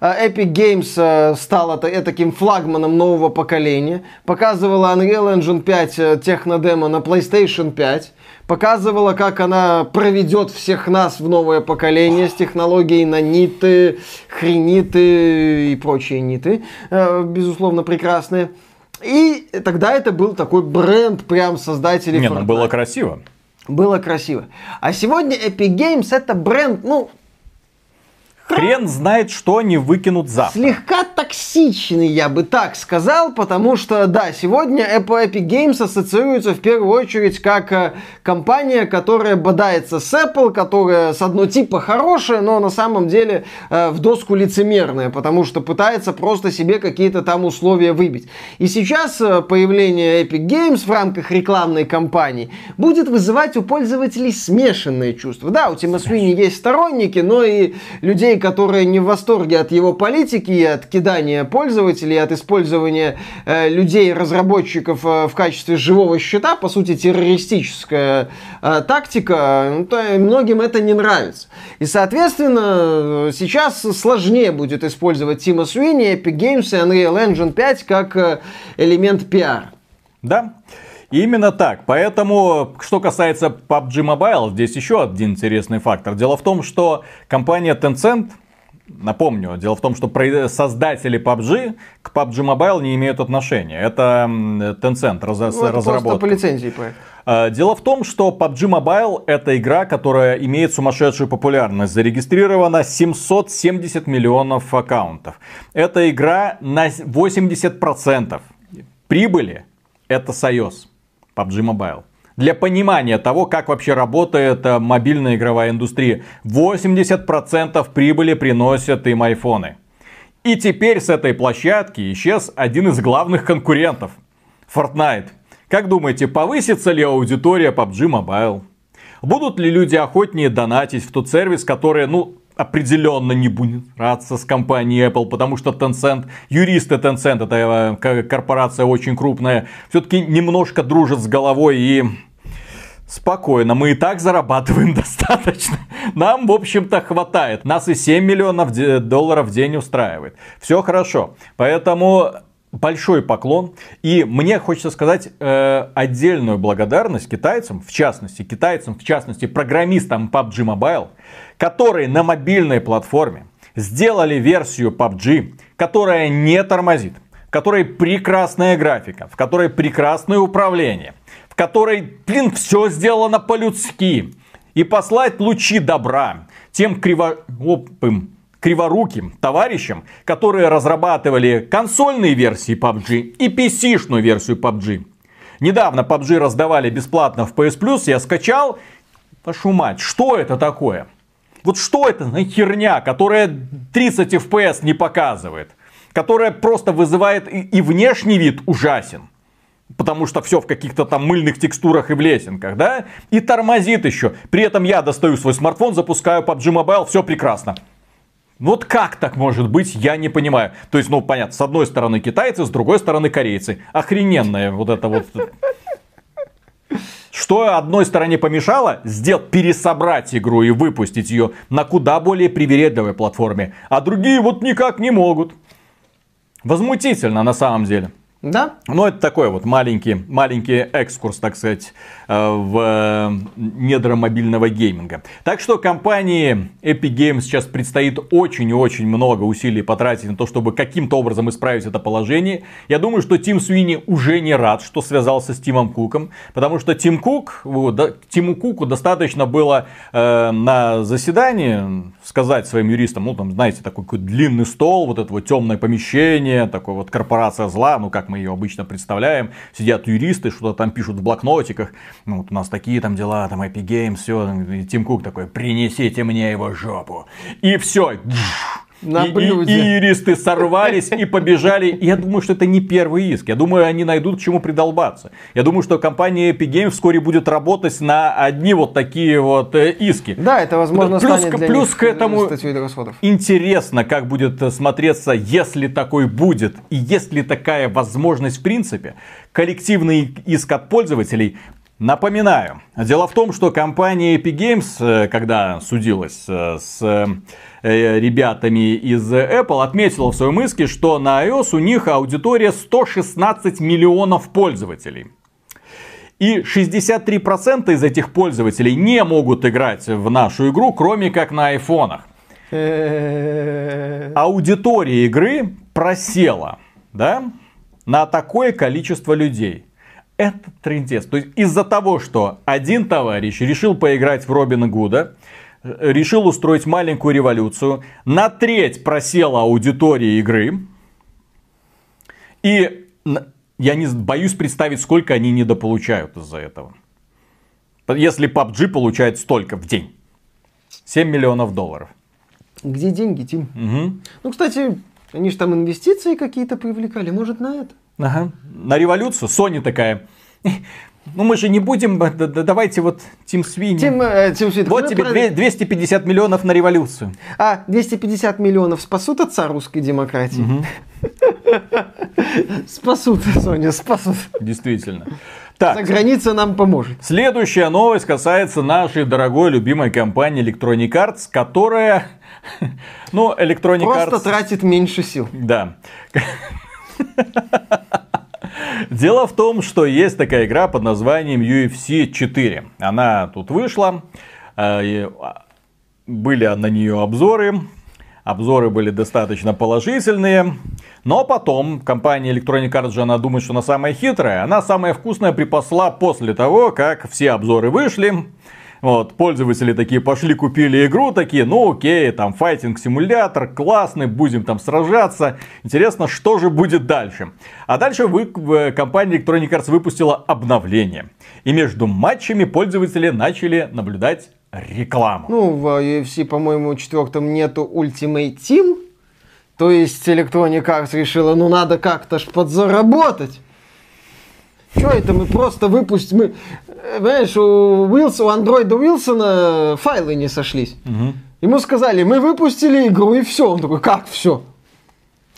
Э, Epic Games э, стала та- таким флагманом нового поколения. Показывала Unreal Engine 5 э, технодемо на PlayStation 5. Показывала, как она проведет всех нас в новое поколение с технологией наниты, хрениты и прочие ниты. Э, Безусловно, прекрасные. И тогда это был такой бренд прям создателей Не, ну Fortnite. было красиво. Было красиво. А сегодня Epic Games это бренд, ну, Хрен знает, что они выкинут завтра. Слегка токсичный, я бы так сказал, потому что, да, сегодня Apple Epic Games ассоциируется в первую очередь как э, компания, которая бодается с Apple, которая с одной типа хорошая, но на самом деле э, в доску лицемерная, потому что пытается просто себе какие-то там условия выбить. И сейчас э, появление Epic Games в рамках рекламной кампании будет вызывать у пользователей смешанные чувства. Да, у Тима Свини есть сторонники, но и людей, которые не в восторге от его политики и от кидания пользователей, от использования э, людей, разработчиков э, в качестве живого счета, по сути, террористическая э, тактика, ну, то многим это не нравится. И, соответственно, сейчас сложнее будет использовать Тима Суини, Epic Games и Unreal Engine 5 как э, элемент пиар. Да, Именно так. Поэтому, что касается PUBG Mobile, здесь еще один интересный фактор. Дело в том, что компания Tencent Напомню, дело в том, что создатели PUBG к PUBG Mobile не имеют отношения. Это Tencent раз, ну, это разработка. по лицензии проект. А, дело в том, что PUBG Mobile это игра, которая имеет сумасшедшую популярность. Зарегистрировано 770 миллионов аккаунтов. Это игра на 80% прибыли это Союз. PUBG Mobile. Для понимания того, как вообще работает э, мобильная игровая индустрия. 80% прибыли приносят им айфоны. И теперь с этой площадки исчез один из главных конкурентов. Fortnite. Как думаете, повысится ли аудитория PUBG Mobile? Будут ли люди охотнее донатить в тот сервис, который, ну, определенно не будет раться с компанией Apple, потому что Tencent, юристы Tencent, это э, корпорация очень крупная, все-таки немножко дружат с головой и Спокойно, мы и так зарабатываем достаточно. Нам, в общем-то, хватает. Нас и 7 миллионов долларов в день устраивает. Все хорошо. Поэтому большой поклон. И мне хочется сказать э, отдельную благодарность китайцам, в частности, китайцам, в частности, программистам PUBG Mobile, которые на мобильной платформе сделали версию PUBG, которая не тормозит, в которой прекрасная графика, в которой прекрасное управление, в которой, блин, все сделано по-людски. И послать лучи добра тем криворуким криворуким товарищам, которые разрабатывали консольные версии PUBG и PC-шную версию PUBG. Недавно PUBG раздавали бесплатно в PS Plus, я скачал. Вашу мать, что это такое? Вот что это за херня, которая 30 FPS не показывает? Которая просто вызывает и, и внешний вид ужасен. Потому что все в каких-то там мыльных текстурах и в лесенках, да? И тормозит еще. При этом я достаю свой смартфон, запускаю PUBG Mobile, все прекрасно. Вот как так может быть, я не понимаю. То есть, ну, понятно, с одной стороны китайцы, с другой стороны корейцы. Охрененная вот это вот... Что одной стороне помешало? Сделать, пересобрать игру и выпустить ее на куда более привередливой платформе. А другие вот никак не могут. Возмутительно на самом деле. Да. Ну, это такой вот маленький, маленький экскурс, так сказать, э, в э, недра мобильного гейминга. Так что компании Epic Games сейчас предстоит очень и очень много усилий потратить на то, чтобы каким-то образом исправить это положение. Я думаю, что Тим Суини уже не рад, что связался с Тимом Куком, потому что Тим Кук, Тиму Куку достаточно было э, на заседании сказать своим юристам, ну, там, знаете, такой длинный стол, вот это вот темное помещение, такой вот корпорация зла, ну, как мы ее обычно представляем. Сидят юристы, что-то там пишут в блокнотиках. Ну, вот у нас такие там дела, там Epic Games, все. И Тим Кук такой, принесите мне его жопу. И все на и, блюде. И, и юристы сорвались и побежали. Я думаю, что это не первый иск. Я думаю, они найдут к чему придолбаться. Я думаю, что компания Epic Games вскоре будет работать на одни вот такие вот э, иски. Да, это возможно плюс, станет для плюс них к этому интересно, как будет смотреться, если такой будет. И есть ли такая возможность в принципе. Коллективный иск от пользователей Напоминаю, дело в том, что компания Epic Games, э, когда судилась э, с Э, ребятами из Apple отметила в своем иске, что на iOS у них аудитория 116 миллионов пользователей. И 63% из этих пользователей не могут играть в нашу игру, кроме как на айфонах. Аудитория игры просела, да, на такое количество людей. Это трендец. То есть из-за того, что один товарищ решил поиграть в Робина Гуда, решил устроить маленькую революцию. На треть просела аудитория игры. И я не боюсь представить, сколько они недополучают из-за этого. Если PUBG получает столько в день. 7 миллионов долларов. Где деньги, Тим? Угу. Ну, кстати, они же там инвестиции какие-то привлекали. Может, на это? Ага. На революцию Sony такая. Ну мы же не будем, давайте вот Тим Свини. Тим, э, Тим Свини. Вот тебе про... 250 миллионов на революцию. А, 250 миллионов спасут отца русской демократии? Спасут, Соня, спасут. Действительно. Так. За граница нам поможет. Следующая новость касается нашей дорогой любимой компании Electronic Arts, которая... Ну, Electronic Просто Arts... Просто тратит меньше сил. Да. Дело в том, что есть такая игра под названием UFC 4. Она тут вышла. Э, а, были на нее обзоры. Обзоры были достаточно положительные. Но потом компания Electronic Arts она думает, что она самая хитрая. Она самая вкусная припасла после того, как все обзоры вышли. Вот, пользователи такие пошли, купили игру, такие, ну окей, там файтинг-симулятор, классный, будем там сражаться. Интересно, что же будет дальше? А дальше вы, компания Electronic Arts выпустила обновление. И между матчами пользователи начали наблюдать рекламу. Ну, в UFC, по-моему, четвертом нету Ultimate Team. То есть Electronic Arts решила, ну надо как-то ж подзаработать. Что это мы просто выпустим? Мы, знаешь, у, Уилса, у андроида Уилсона файлы не сошлись. Угу. Ему сказали, мы выпустили игру и все. Он такой, как все?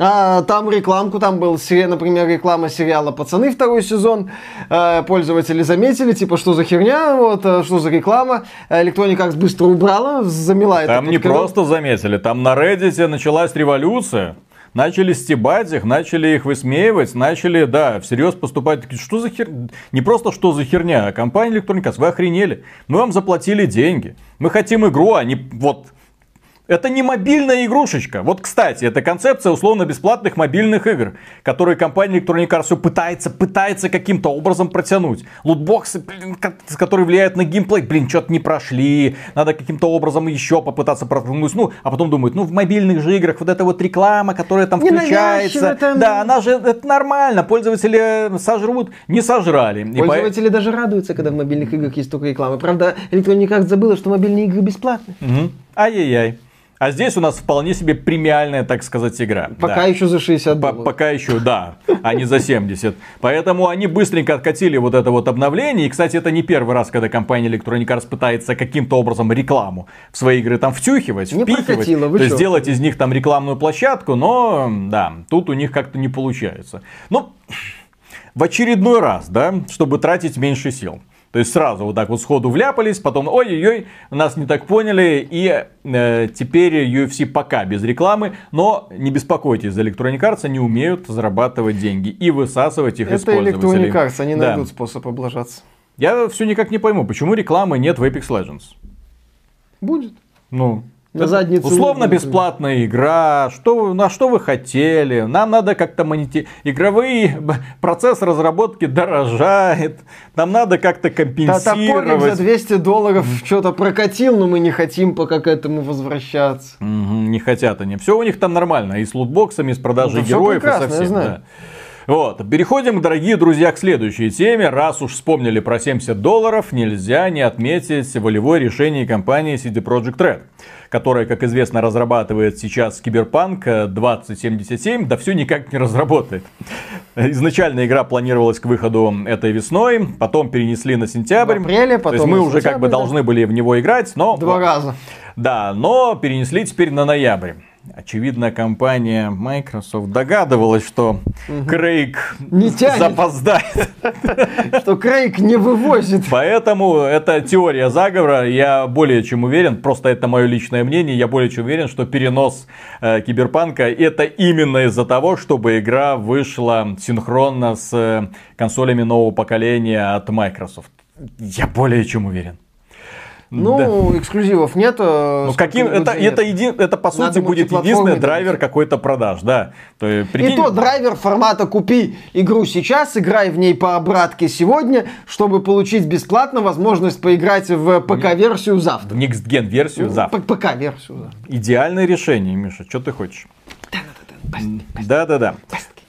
А, там рекламку, там был, например, реклама сериала «Пацаны» второй сезон. Э, пользователи заметили, типа, что за херня, вот, э, что за реклама. Electronic Arts быстро убрала, замела Там не просто заметили, там на Reddit началась революция. Начали стебать их, начали их высмеивать, начали, да, всерьез поступать. Что за хер... Не просто что за херня, а компания Electronic Arts, вы охренели. Мы вам заплатили деньги. Мы хотим игру, а не вот это не мобильная игрушечка. Вот, кстати, это концепция условно-бесплатных мобильных игр, которые компания Electronic Arts пытается, пытается каким-то образом протянуть. Лутбоксы, блин, которые влияют на геймплей, блин, что-то не прошли, надо каким-то образом еще попытаться протянуть. Ну, а потом думают, ну, в мобильных же играх вот эта вот реклама, которая там включается, там... да, она же, это нормально, пользователи сожрут, не сожрали. Пользователи по... даже радуются, когда в мобильных играх есть только реклама. Правда, Electronic Arts забыла, что мобильные игры бесплатны. Угу. Ай-яй-яй. А здесь у нас вполне себе премиальная, так сказать, игра. Пока да. еще за 60 долларов. Пока еще, да, а не за 70. Поэтому они быстренько откатили вот это вот обновление. И, кстати, это не первый раз, когда компания Electronic Arts пытается каким-то образом рекламу в свои игры там втюхивать, не впихивать. Прокатило, вы то есть сделать из них там рекламную площадку, но да, тут у них как-то не получается. Ну, в очередной раз, да, чтобы тратить меньше сил. То есть сразу вот так вот сходу вляпались, потом ой-ой-ой, нас не так поняли, и э, теперь UFC пока без рекламы, но не беспокойтесь, за Electronic Arts они умеют зарабатывать деньги и высасывать их Это. Electronic Arts, они да. найдут способ облажаться. Я все никак не пойму, почему рекламы нет в Apex Legends. Будет. Ну, на задницу. Условно бесплатная игра. Что, на что вы хотели? Нам надо как-то монетизировать. Игровые процесс разработки дорожает. Нам надо как-то компенсировать. Топорик за 200 долларов что-то прокатил, но мы не хотим пока к этому возвращаться. Угу, не хотят они. Все у них там нормально. И с лутбоксами, и с продажей ну, героев, и со всем. Да. Вот, переходим, дорогие друзья, к следующей теме. Раз уж вспомнили про 70 долларов, нельзя не отметить волевое решение компании CD Projekt Red которая, как известно, разрабатывает сейчас Киберпанк 2077, да все никак не разработает. Изначально игра планировалась к выходу этой весной, потом перенесли на сентябрь. В апреле, потом То есть мы уже как бы да? должны были в него играть, но... Два раза. Да, но перенесли теперь на ноябрь. Очевидно, компания Microsoft догадывалась, что угу. Крейг не запоздает. Что Крейг не вывозит. Поэтому это теория заговора. Я более чем уверен, просто это мое личное мнение, я более чем уверен, что перенос э, Киберпанка это именно из-за того, чтобы игра вышла синхронно с э, консолями нового поколения от Microsoft. Я более чем уверен. Ну, эксклюзивов нет. э, Ну, каким, это, нет. это, еди- это по сути Надо будет единственный драйвер какой-то продаж, да. То есть, И прикинь, то драйвер формата «Купи игру сейчас, играй в ней по обратке сегодня, чтобы получить бесплатно возможность поиграть в ПК-версию завтра». Next Gen версию завтра. П- ПК-версию завтра. Идеальное решение, Миша, что ты хочешь? Да-да-да.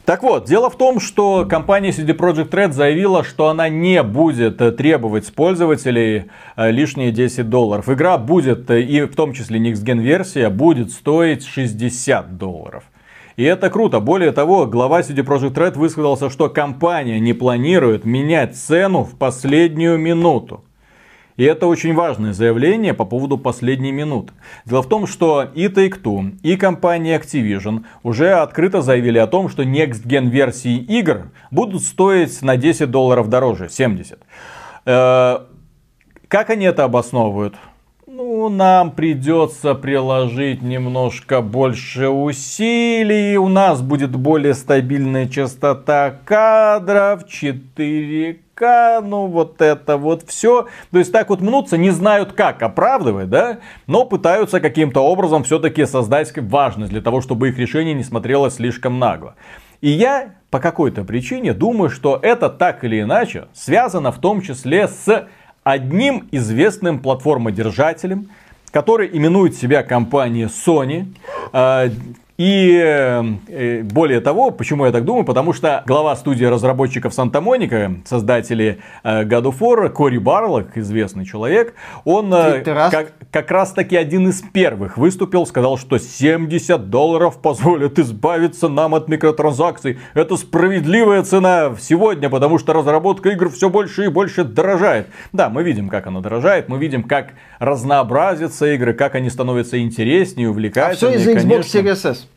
Так вот, дело в том, что компания CD Projekt Red заявила, что она не будет э, требовать с пользователей э, лишние 10 долларов. Игра будет, э, и в том числе Next Gen версия, будет стоить 60 долларов. И это круто. Более того, глава CD Projekt Red высказался, что компания не планирует менять цену в последнюю минуту. И это очень важное заявление по поводу последней минуты. Дело в том, что и Take-Two, и компания Activision уже открыто заявили о том, что Next Gen версии игр будут стоить на 10 долларов дороже, 70. Э, Как они это обосновывают? Ну, нам придется приложить немножко больше усилий, у нас будет более стабильная частота кадров, 4К, ну вот это вот все. То есть так вот мнутся, не знают как оправдывать, да, но пытаются каким-то образом все-таки создать важность для того, чтобы их решение не смотрелось слишком нагло. И я по какой-то причине думаю, что это так или иначе связано в том числе с одним известным платформодержателем, который именует себя компанией Sony. И э, более того, почему я так думаю, потому что глава студии разработчиков Санта-Моника, создатели э, God of War, Кори Барлок, известный человек, он э, как, как раз таки один из первых выступил, сказал, что 70 долларов позволят избавиться нам от микротранзакций. Это справедливая цена сегодня, потому что разработка игр все больше и больше дорожает. Да, мы видим, как она дорожает, мы видим, как разнообразятся игры, как они становятся интереснее, А все увлекательнее. из-за Xbox. Series S.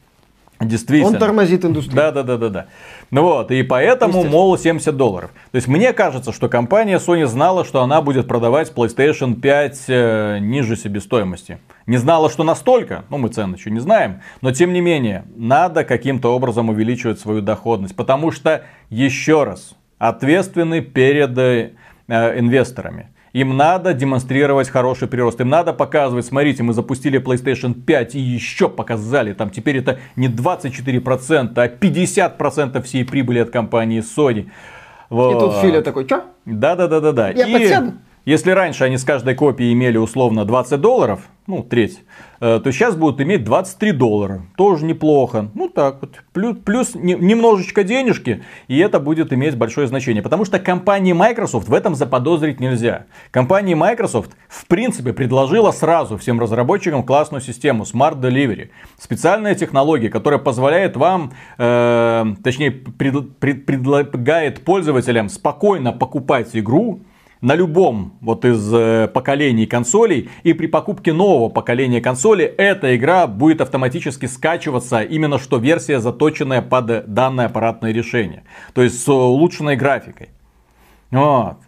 Действительно. Он тормозит индустрию. Да, да, да, да, да. Ну вот, и поэтому, мол, 70 долларов. То есть мне кажется, что компания Sony знала, что она будет продавать PlayStation 5 э, ниже себестоимости. Не знала, что настолько, ну мы цены еще не знаем, но тем не менее, надо каким-то образом увеличивать свою доходность, потому что, еще раз, ответственны перед э, инвесторами. Им надо демонстрировать хороший прирост. Им надо показывать, смотрите, мы запустили PlayStation 5 и еще показали. Там теперь это не 24%, а 50% всей прибыли от компании Sony. И Вот. тут Филя такой, чё? Да, да, да, да, да. Я И подсяду. Если раньше они с каждой копии имели условно 20 долларов, ну, треть, э, то сейчас будут иметь 23 доллара. Тоже неплохо. Ну, так вот. Плюс, плюс не- немножечко денежки, и это будет иметь большое значение. Потому что компании Microsoft в этом заподозрить нельзя. Компания Microsoft, в принципе, предложила сразу всем разработчикам классную систему Smart Delivery. Специальная технология, которая позволяет вам, э, точнее, пред- пред- предлагает пользователям спокойно покупать игру, на любом вот из э, поколений консолей и при покупке нового поколения консоли эта игра будет автоматически скачиваться именно что версия заточенная под данное аппаратное решение. То есть с улучшенной графикой. Вот.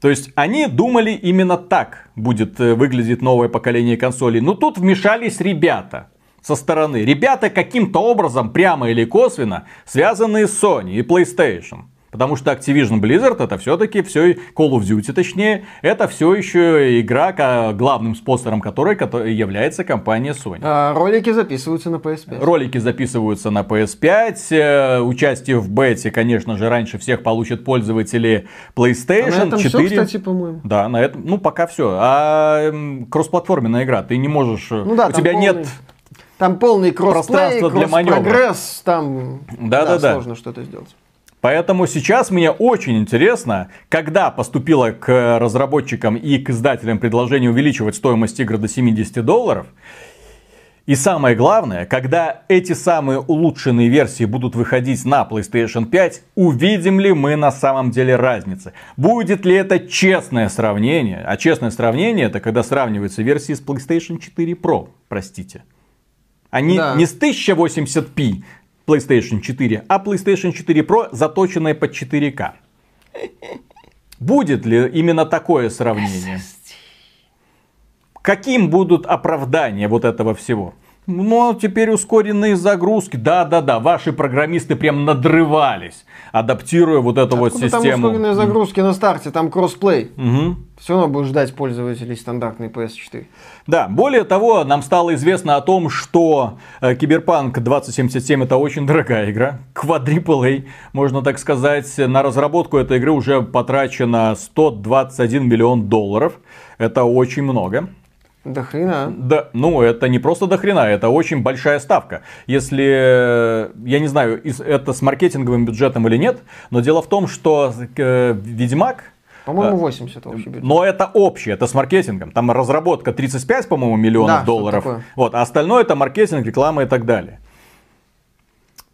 То есть они думали именно так будет э, выглядеть новое поколение консолей. Но тут вмешались ребята со стороны. Ребята каким-то образом, прямо или косвенно, связанные с Sony и PlayStation. Потому что Activision Blizzard это все-таки все, Call of Duty точнее, это все еще игра, главным спонсором которой, является компания Sony. А, ролики записываются на PS5. Ролики записываются на PS5. э, Участие в бете, конечно же, раньше всех получат пользователи А PlayStation на этом 4. все, кстати, по-моему. Да, на этом, ну пока все. А кроссплатформенная игра, ты не можешь, Ну да, у там тебя полный- нет, Там полный кроссплей, Пространство для маневра. прогресс, там Да-да-да. сложно что-то сделать. Поэтому сейчас мне очень интересно, когда поступило к разработчикам и к издателям предложение увеличивать стоимость игр до 70 долларов. И самое главное, когда эти самые улучшенные версии будут выходить на PlayStation 5, увидим ли мы на самом деле разницы? Будет ли это честное сравнение? А честное сравнение это когда сравниваются версии с PlayStation 4 Pro, простите. Они Да. не с 1080p PlayStation 4, а PlayStation 4 Pro, заточенная под 4К. Будет ли именно такое сравнение? Каким будут оправдания вот этого всего? Ну, а теперь ускоренные загрузки. Да-да-да, ваши программисты прям надрывались, адаптируя вот эту вот Откуда там систему. ускоренные загрузки на старте, там кроссплей. Мгм. Все равно будешь ждать пользователей стандартной PS4. Да, более того, нам стало известно о том, что э, Киберпанк 2077 это очень дорогая игра, A, можно так сказать. На разработку этой игры уже потрачено 121 миллион долларов. Это очень много. Да хрена. Да, ну это не просто до хрена, это очень большая ставка. Если, э, я не знаю, это с маркетинговым бюджетом или нет, но дело в том, что э, Ведьмак, По-моему, 80 общий бюджет. но это общее, это с маркетингом. Там разработка 35, по-моему, миллионов Да, долларов. Вот, а остальное это маркетинг, реклама и так далее.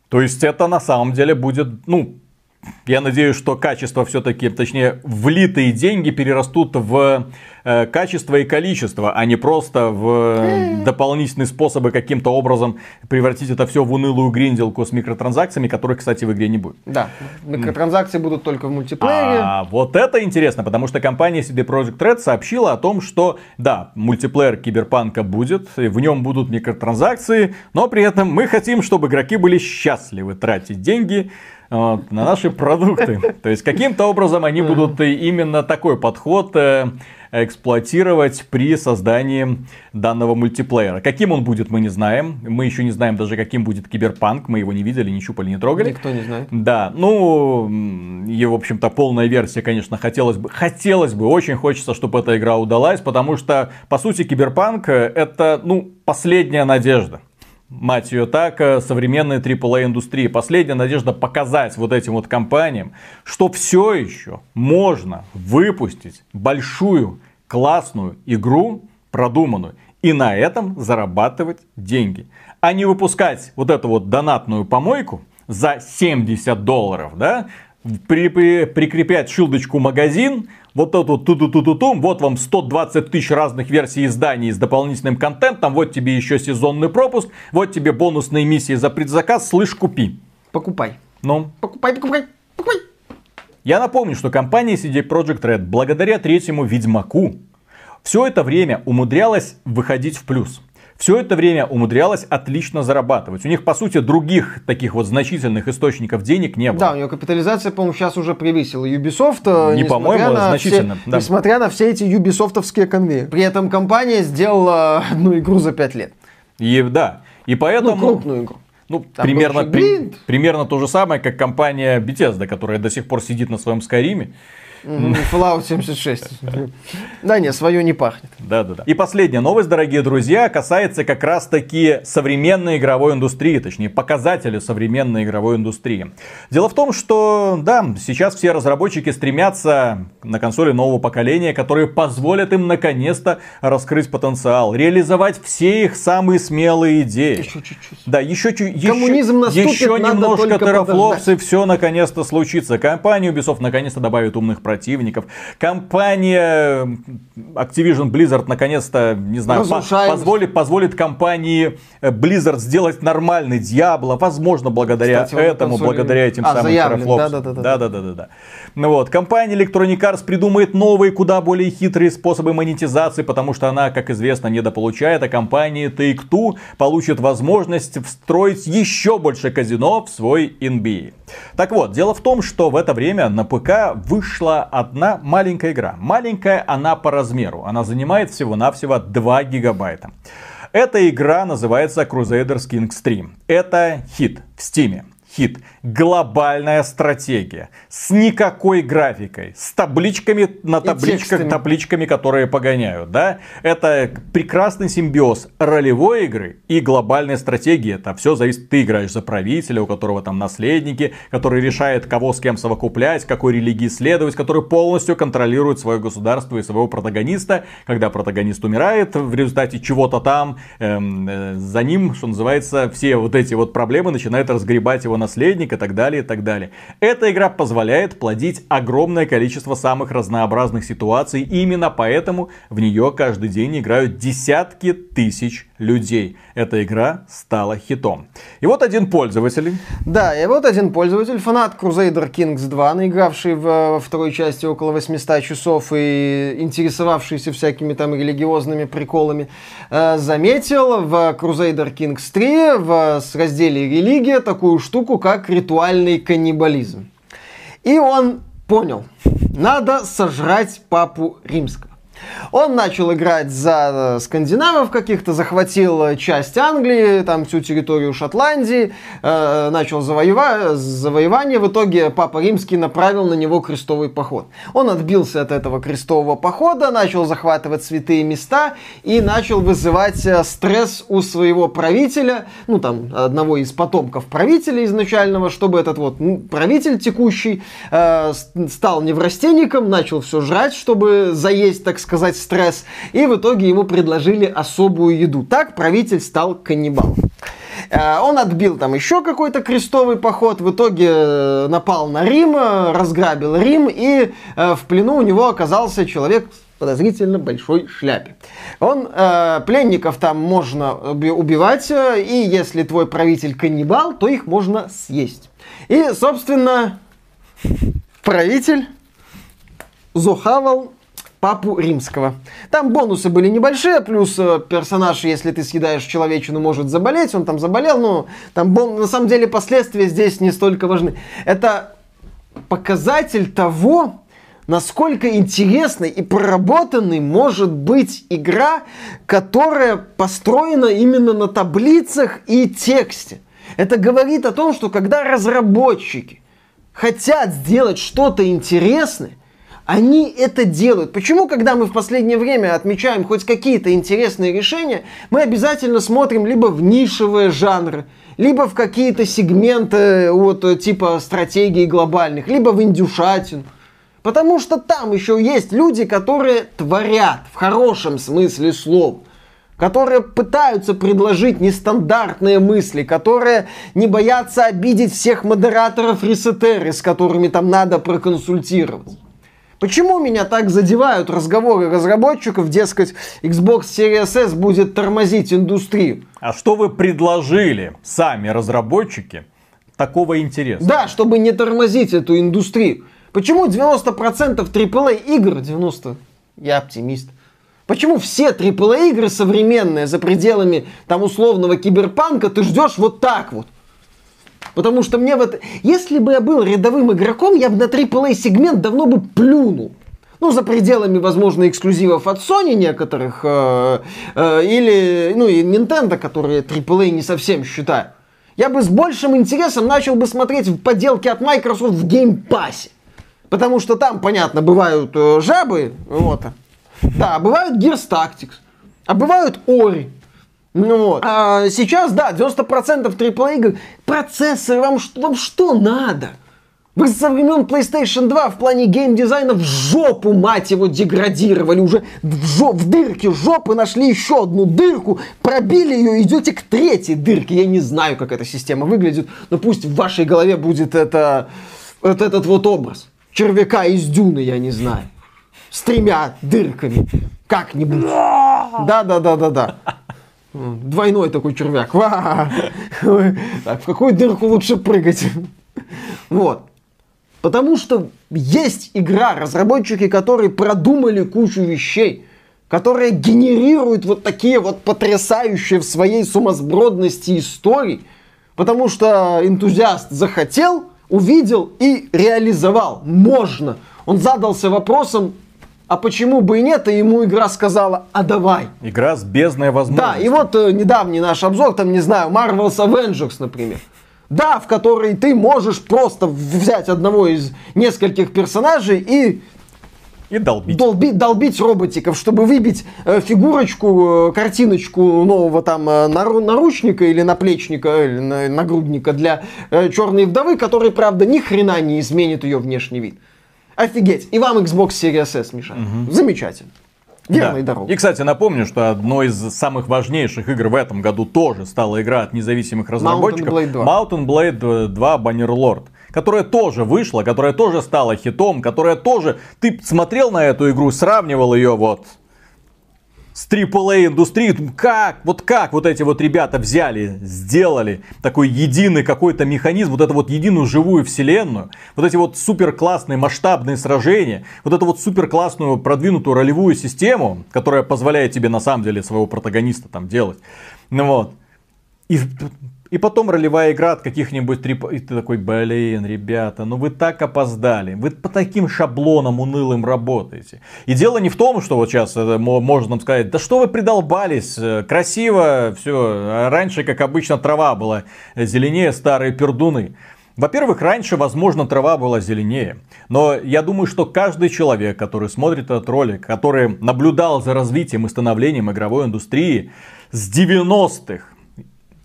То есть это на самом деле будет, ну, я надеюсь, что качество все-таки, точнее, влитые деньги перерастут в э, качество и количество, а не просто в э, дополнительные способы каким-то образом превратить это все в унылую гринделку с микротранзакциями, которых, кстати, в игре не будет. Да, микротранзакции будут только в мультиплеере. А вот это интересно, потому что компания CD Projekt Red сообщила о том, что да, мультиплеер Киберпанка будет, в нем будут микротранзакции, но при этом мы хотим, чтобы игроки были счастливы тратить деньги вот, на наши продукты. То есть каким-то образом они будут именно такой подход э, эксплуатировать при создании данного мультиплеера. Каким он будет, мы не знаем. Мы еще не знаем даже, каким будет Киберпанк. Мы его не видели, не щупали, не трогали. Никто не знает. Да, ну, и, в общем-то, полная версия, конечно, хотелось бы, хотелось бы, очень хочется, чтобы эта игра удалась, потому что, по сути, Киберпанк э, это, ну, последняя надежда. Мать ее так, э, современной AAA индустрии. Последняя надежда показать вот этим вот компаниям, что все еще можно выпустить большую, классную игру, продуманную, и на этом зарабатывать деньги. А не выпускать вот эту вот донатную помойку за 70 долларов, да, при, при- прикреплять шилдочку магазин, вот эту вот ту-ту-ту-ту-тум, вот вам 120 тысяч разных версий изданий с дополнительным контентом, вот тебе еще сезонный пропуск, вот тебе бонусные миссии за предзаказ, слышь, купи. Покупай. Ну, Покупай, покупай, покупай. я напомню, что компания CD Projekt Red благодаря третьему Ведьмаку все это время умудрялась выходить в плюс. Все это время умудрялась отлично зарабатывать. У них, по сути, других таких вот значительных источников денег не было. Да, у нее капитализация, по-моему, сейчас уже превысила Ubisoft. э, Не, по-моему, на значительно, все- да. Несмотря на все эти юбисофтовские конвейеры. При этом компания сделала одну игру за 5 лет. И да. И Ну, поэтому... крупную игру. Ну, Там примерно, Grid. примерно то же самое, как компания Bethesda, которая до сих пор сидит на своем Скайриме. Мгм, Fallout 76. Да не, свое не пахнет. Да, да, да. И последняя новость, дорогие друзья, касается как раз таки современной игровой индустрии, точнее показателя современной игровой индустрии. Дело в том, что да, сейчас все разработчики стремятся на консоли нового поколения, которые позволят им наконец-то раскрыть потенциал, реализовать все их самые смелые идеи. Еще чуть-чуть. Да, еще, чуть- еще, Коммунизм наступит, еще немножко терафлопс, и все наконец-то случится. Компания Ubisoft наконец-то добавит умных противников. Компания Activision Blizzard наконец-то, не знаю, Разрушаемость. позволит, позволит компании э, Blizzard сделать нормальный Диабло. Возможно, благодаря Кстати, этому, консоли- благодаря этим А, самым да-да-да-да. Да-да-да-да. Ну вот, компания Electronic Arts придумает новые, куда более хитрые способы монетизации, потому что она, как известно, недополучает, а компания Take-Two получит возможность встроить еще больше казино в свой NBA. Так вот, дело в том, что в это время на ПК вышла одна маленькая игра. Маленькая она по размеру. Она занимает всего-навсего 2 гигабайта. Эта игра называется Crusaders Kings 3. Это хит в Стиме. Хит. Глобальная стратегия. С никакой графикой. С табличками на табличках, табличками, которые погоняют. Да? Это прекрасный симбиоз ролевой игры и глобальной стратегии. Это все зависит. Ты играешь за правителя, у которого там наследники, который решает, кого с кем совокуплять, какой религии следовать, который полностью контролирует свое государство и своего протагониста. Когда протагонист умирает в результате чего-то там, эм, э, за ним, что называется, все вот эти вот проблемы начинают разгребать его наследник и так далее, и так далее. Эта игра позволяет плодить огромное количество самых разнообразных ситуаций. И именно поэтому в нее каждый день играют десятки тысяч людей. Эта игра стала хитом. И вот один пользователь. Да, и вот один пользователь, фанат Crusader Kings 2, наигравший во второй части около 800 часов и интересовавшийся всякими там религиозными приколами, э, заметил в Crusader Kings 3 в разделе «Религия» такую штуку, как ритуальный каннибализм. И он понял, надо сожрать папу римского. Он начал играть за э, скандинавов каких-то, захватил э, часть Англии, там всю территорию Шотландии, э, начал завоева... завоевание. В итоге Папа Римский направил на него крестовый поход. Он отбился от этого крестового похода, начал захватывать святые места и начал вызывать э, стресс у своего правителя, ну там одного из потомков правителя изначального, чтобы этот вот правитель текущий э, стал неврастенником, начал все жрать, чтобы заесть, так сказать, сказать, стресс. И в итоге ему предложили особую еду. Так правитель стал каннибалом. Э, он отбил там еще какой-то крестовый поход, в итоге э, напал на Рим, э, разграбил Рим, и в плену у него оказался человек подозрительно большой шляпе. Он, э, пленников там можно убивать, и если твой правитель каннибал, то их можно съесть. И, собственно, правитель Зухавал папу римского. Там бонусы были небольшие, плюс э, персонаж, если ты съедаешь человечину, может заболеть, он там заболел, но там бон... на самом деле последствия здесь не столько важны. Это показатель того, насколько интересной и проработанной может быть игра, которая построена именно на таблицах и тексте. Это говорит о том, что когда разработчики хотят сделать что-то интересное, они это делают. Почему, когда мы в последнее время отмечаем хоть какие-то интересные решения, мы обязательно смотрим либо в нишевые жанры, либо в какие-то сегменты вот, типа стратегий глобальных, либо в индюшатину. Потому что там еще есть люди, которые творят в хорошем смысле слова которые пытаются предложить нестандартные мысли, которые не боятся обидеть всех модераторов ресетеры, с которыми там надо проконсультироваться. Почему меня так задевают разговоры разработчиков, дескать, Xbox Series S будет тормозить индустрию? А что вы предложили сами разработчики такого интереса? Да, чтобы не тормозить эту индустрию. Почему 90% AAA игр, 90, я оптимист, Почему все AAA игры современные за пределами там условного киберпанка ты ждешь вот так вот? Потому что мне вот... Если бы я был рядовым игроком, я бы на AAA сегмент давно бы плюнул. Ну, за пределами, возможно, эксклюзивов от Sony некоторых, э, э, или, ну, и Nintendo, которые AAA не совсем считаю. Я бы с большим интересом начал бы смотреть в поделки от Microsoft в Game Pass. Потому что там, понятно, бывают э, жабы, вот. Да, бывают Gears Tactics, а бывают Ori. Ну вот. А сейчас, да, 90% AAA игр, процессор, вам, вам что надо? Вы со времен PlayStation 2 в плане геймдизайна в жопу, мать его, деградировали. Уже в, жоп, в дырке жопы нашли еще одну дырку, пробили ее, идете к третьей дырке. Я не знаю, как эта система выглядит, но пусть в вашей голове будет это, вот этот вот образ. Червяка из дюны, я не знаю. С тремя дырками. Как-нибудь. Да-да-да-да-да. Двойной такой червяк. Так, в какую дырку лучше прыгать? Вот. Потому что есть игра, разработчики, которые продумали кучу вещей, которые генерируют вот такие вот потрясающие в своей сумасбродности истории. Потому что энтузиаст захотел, увидел и реализовал. Можно. Он задался вопросом, а почему бы и нет, и ему игра сказала, а давай. Игра с бездной возможностью. Да, и вот э, недавний наш обзор, там, не знаю, Marvel's Avengers, например. Да, в которой ты можешь просто взять одного из нескольких персонажей и и долбить. Долби, долбить роботиков, чтобы выбить э, фигурочку, э, картиночку нового там э, нару, наручника или наплечника, или на, нагрудника для э, черной вдовы, который, правда, ни хрена не изменит ее внешний вид. Офигеть. И вам Xbox Series S, Миша. Угу. Замечательно. верной Да. дорогой. И, кстати, напомню, что одной из самых важнейших игр в этом году тоже стала игра от независимых разработчиков Blade 2. Mountain Blade 2 Bannerlord. Которая тоже вышла, которая тоже стала хитом, которая тоже... Ты смотрел на эту игру, сравнивал ее вот с AAA индустрией. Думаю, Как? Вот как вот эти вот ребята взяли, сделали такой единый какой-то механизм, вот эту вот единую живую вселенную, вот эти вот супер классные масштабные сражения, вот эту вот супер классную продвинутую ролевую систему, которая позволяет тебе на самом деле своего протагониста там делать. Ну вот. И, и потом ролевая игра от каких-нибудь трип... И ты такой, блин, ребята, ну вы так опоздали. Вы по таким шаблонам унылым работаете. И дело не в том, что вот сейчас мо- можно нам сказать, да что вы придолбались, э, красиво, все. Раньше, как обычно, трава была зеленее, старые пердуны. Во-первых, раньше, возможно, трава была зеленее. Но я думаю, что каждый человек, который смотрит этот ролик, который наблюдал за развитием и становлением игровой индустрии с 90-х,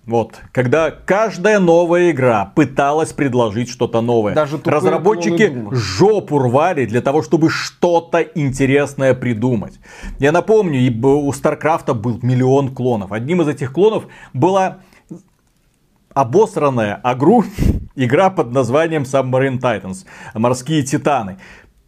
вот, когда каждая новая игра пыталась предложить что-то новое. Даже Разработчики жопу рвали для того, чтобы что-то интересное придумать. Я напомню, у Старкрафта был миллион клонов. Одним из этих клонов была обосранная агру, игра под названием Submarine Titans, морские титаны.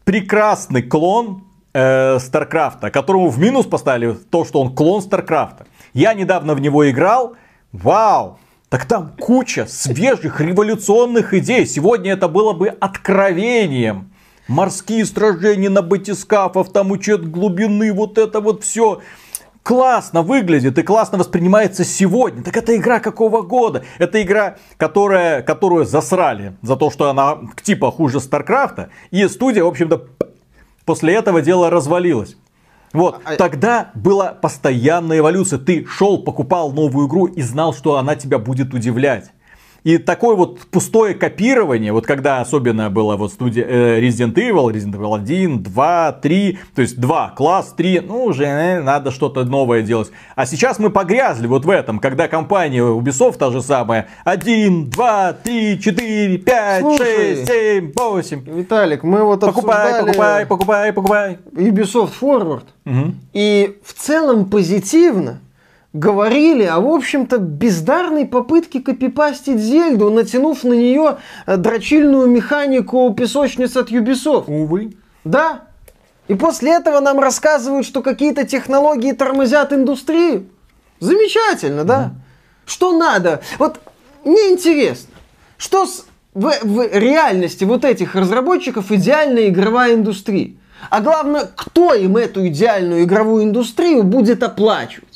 Прекрасный клон э, Старкрафта, которому в минус поставили то, что он клон Старкрафта. Я недавно в него играл, вау, так там куча свежих революционных идей. Сегодня это было бы откровением. Морские сражения на батискафов, там учет глубины, вот это вот все классно выглядит и классно воспринимается сегодня. Так это игра какого года? Это игра, которая, которую засрали за то, что она типа хуже Старкрафта. И студия, в общем-то, после этого дело развалилась. Вот, А- тогда была постоянная эволюция. Ты шел, покупал новую игру и знал, что она тебя будет удивлять. И такое вот пустое копирование, вот когда особенно было вот студия э, Resident Evil, Resident Evil 1, 2, 3, то есть 2, класс 3, ну уже э, надо что-то новое делать. А сейчас мы погрязли вот в этом, когда компания Ubisoft та же самая, 1, 2, 3, 4, 5, Слушай. 6, 7, 8. Виталик, мы вот Покупай, обсуждали покупай, покупай, покупай. Ubisoft Forward. Мгм. И в целом позитивно говорили о, в общем-то, бездарной попытке копипастить Зельду, натянув на нее э, дрочильную механику песочниц от Ubisoft. Увы. Да. И после этого нам рассказывают, что какие-то технологии тормозят индустрию. Замечательно, да? Что надо? Вот мне интересно, что с- в, в реальности вот этих разработчиков идеальная игровая индустрия? А главное, кто им эту идеальную игровую индустрию будет оплачивать?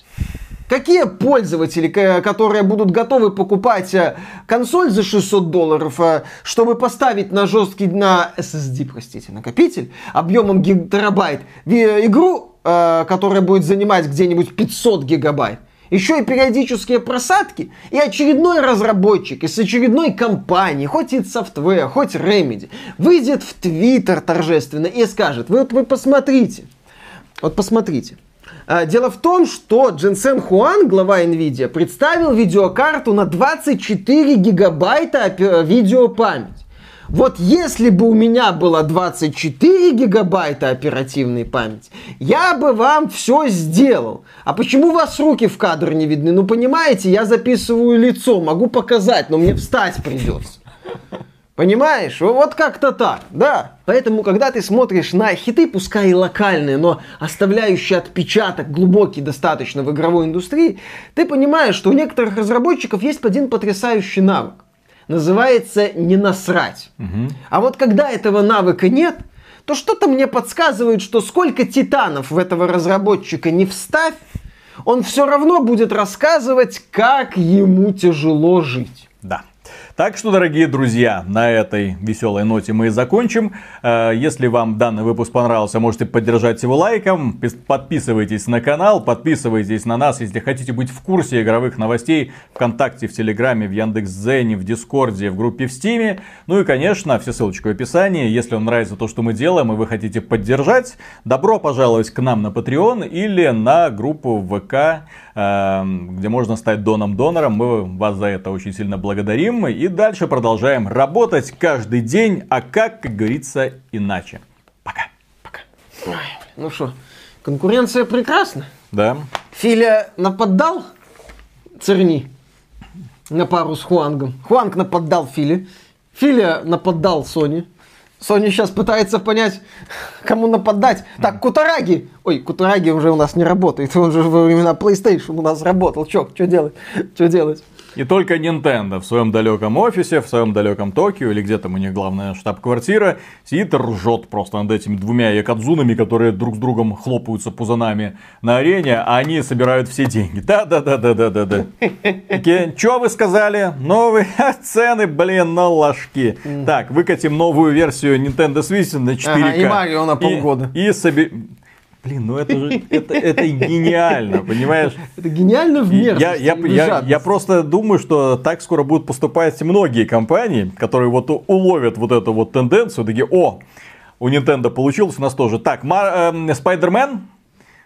Какие пользователи, которые будут готовы покупать э, консоль за 600 долларов, э, чтобы поставить на жесткий, на SSD, простите, накопитель, объемом гиг- терабайт, ви- игру, э, которая будет занимать где-нибудь 500 гигабайт, еще и периодические просадки, и очередной разработчик из очередной компании, хоть id Software, хоть Remedy, выйдет в Твиттер торжественно и скажет, вы вот вы посмотрите, вот посмотрите. А, Дело в том, что Дженсен Хуан, глава Nvidia, представил видеокарту на 24 гигабайта видеопамять. Вот если бы у меня было 24 гигабайта оперативной памяти, я бы вам все сделал. А почему у вас руки в кадр не видны? Ну, понимаете, я записываю лицо, могу показать, но мне встать придется. Понимаешь? Вот как-то так, да. Поэтому, когда ты смотришь на хиты, пускай и локальные, но оставляющие отпечаток глубокий достаточно в игровой индустрии, ты понимаешь, что у некоторых разработчиков есть один потрясающий навык. Называется «не насрать». А вот когда этого навыка нет, то что-то мне подсказывает, что сколько титанов в этого разработчика не вставь, он все равно будет рассказывать, как ему тяжело жить. Так что, дорогие друзья, на этой веселой ноте мы и закончим. Э, Если вам данный выпуск понравился, можете поддержать его лайком. Пис- Подписывайтесь на канал, подписывайтесь на нас, если хотите быть в курсе игровых новостей ВКонтакте, в Телеграме, в Яндекс.Дзене, в Дискорде, в группе в Стиме. Ну и, конечно, все ссылочки в описании. Если вам нравится то, что мы делаем, и вы хотите поддержать, добро пожаловать к нам на Patreon или на группу ВК, э, где можно стать доном-донором. Мы вас за это очень сильно благодарим. И дальше продолжаем работать каждый день, а как, как говорится, иначе. Пока. Ну что, Конкуренция прекрасна. Да. Филя нападал Церни на пару с Хуангом. Хуанг нападал Филе. Филя нападал Сони. Sony сейчас пытается понять, кому нападать. Так, Кутараги. Ой, Кутараги уже у нас не работает. Он же во времена PlayStation у нас работал. Че, что делать? Что делать? И только Nintendo в своем далеком офисе, в своем далеком Токио, или где там у них главная штаб-квартира, сидит и ржет просто над этими двумя якадзунами, которые друг с другом хлопаются пузанами на арене, а они собирают все деньги. Да-да-да-да-да-да. Такие, что вы сказали? Новые цены, блин, на ложки. Так, выкатим новую версию Nintendo Switch на 4К. Ага, и Марио на полгода. И, и соби... Блин, ну это же это, это гениально, понимаешь? Это гениально в И мерзости. Я, я, я, я просто думаю, что так скоро будут поступать многие компании, которые вот уловят вот эту вот тенденцию, такие, о, у Nintendo получилось, у нас тоже. Так, эм, Spider-Man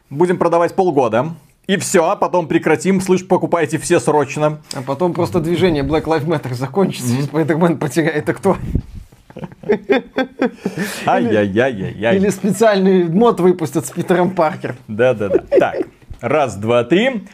будем продавать полгода. И все, а потом прекратим, слышь, покупайте все срочно. А потом просто движение Black Lives Matter закончится, и Spider-Man потеряет актуальность. Ай-яй-яй-яй-яй. Или специальный мод выпустят с Питером Паркером. Да-да-да. Так, раз, два, три.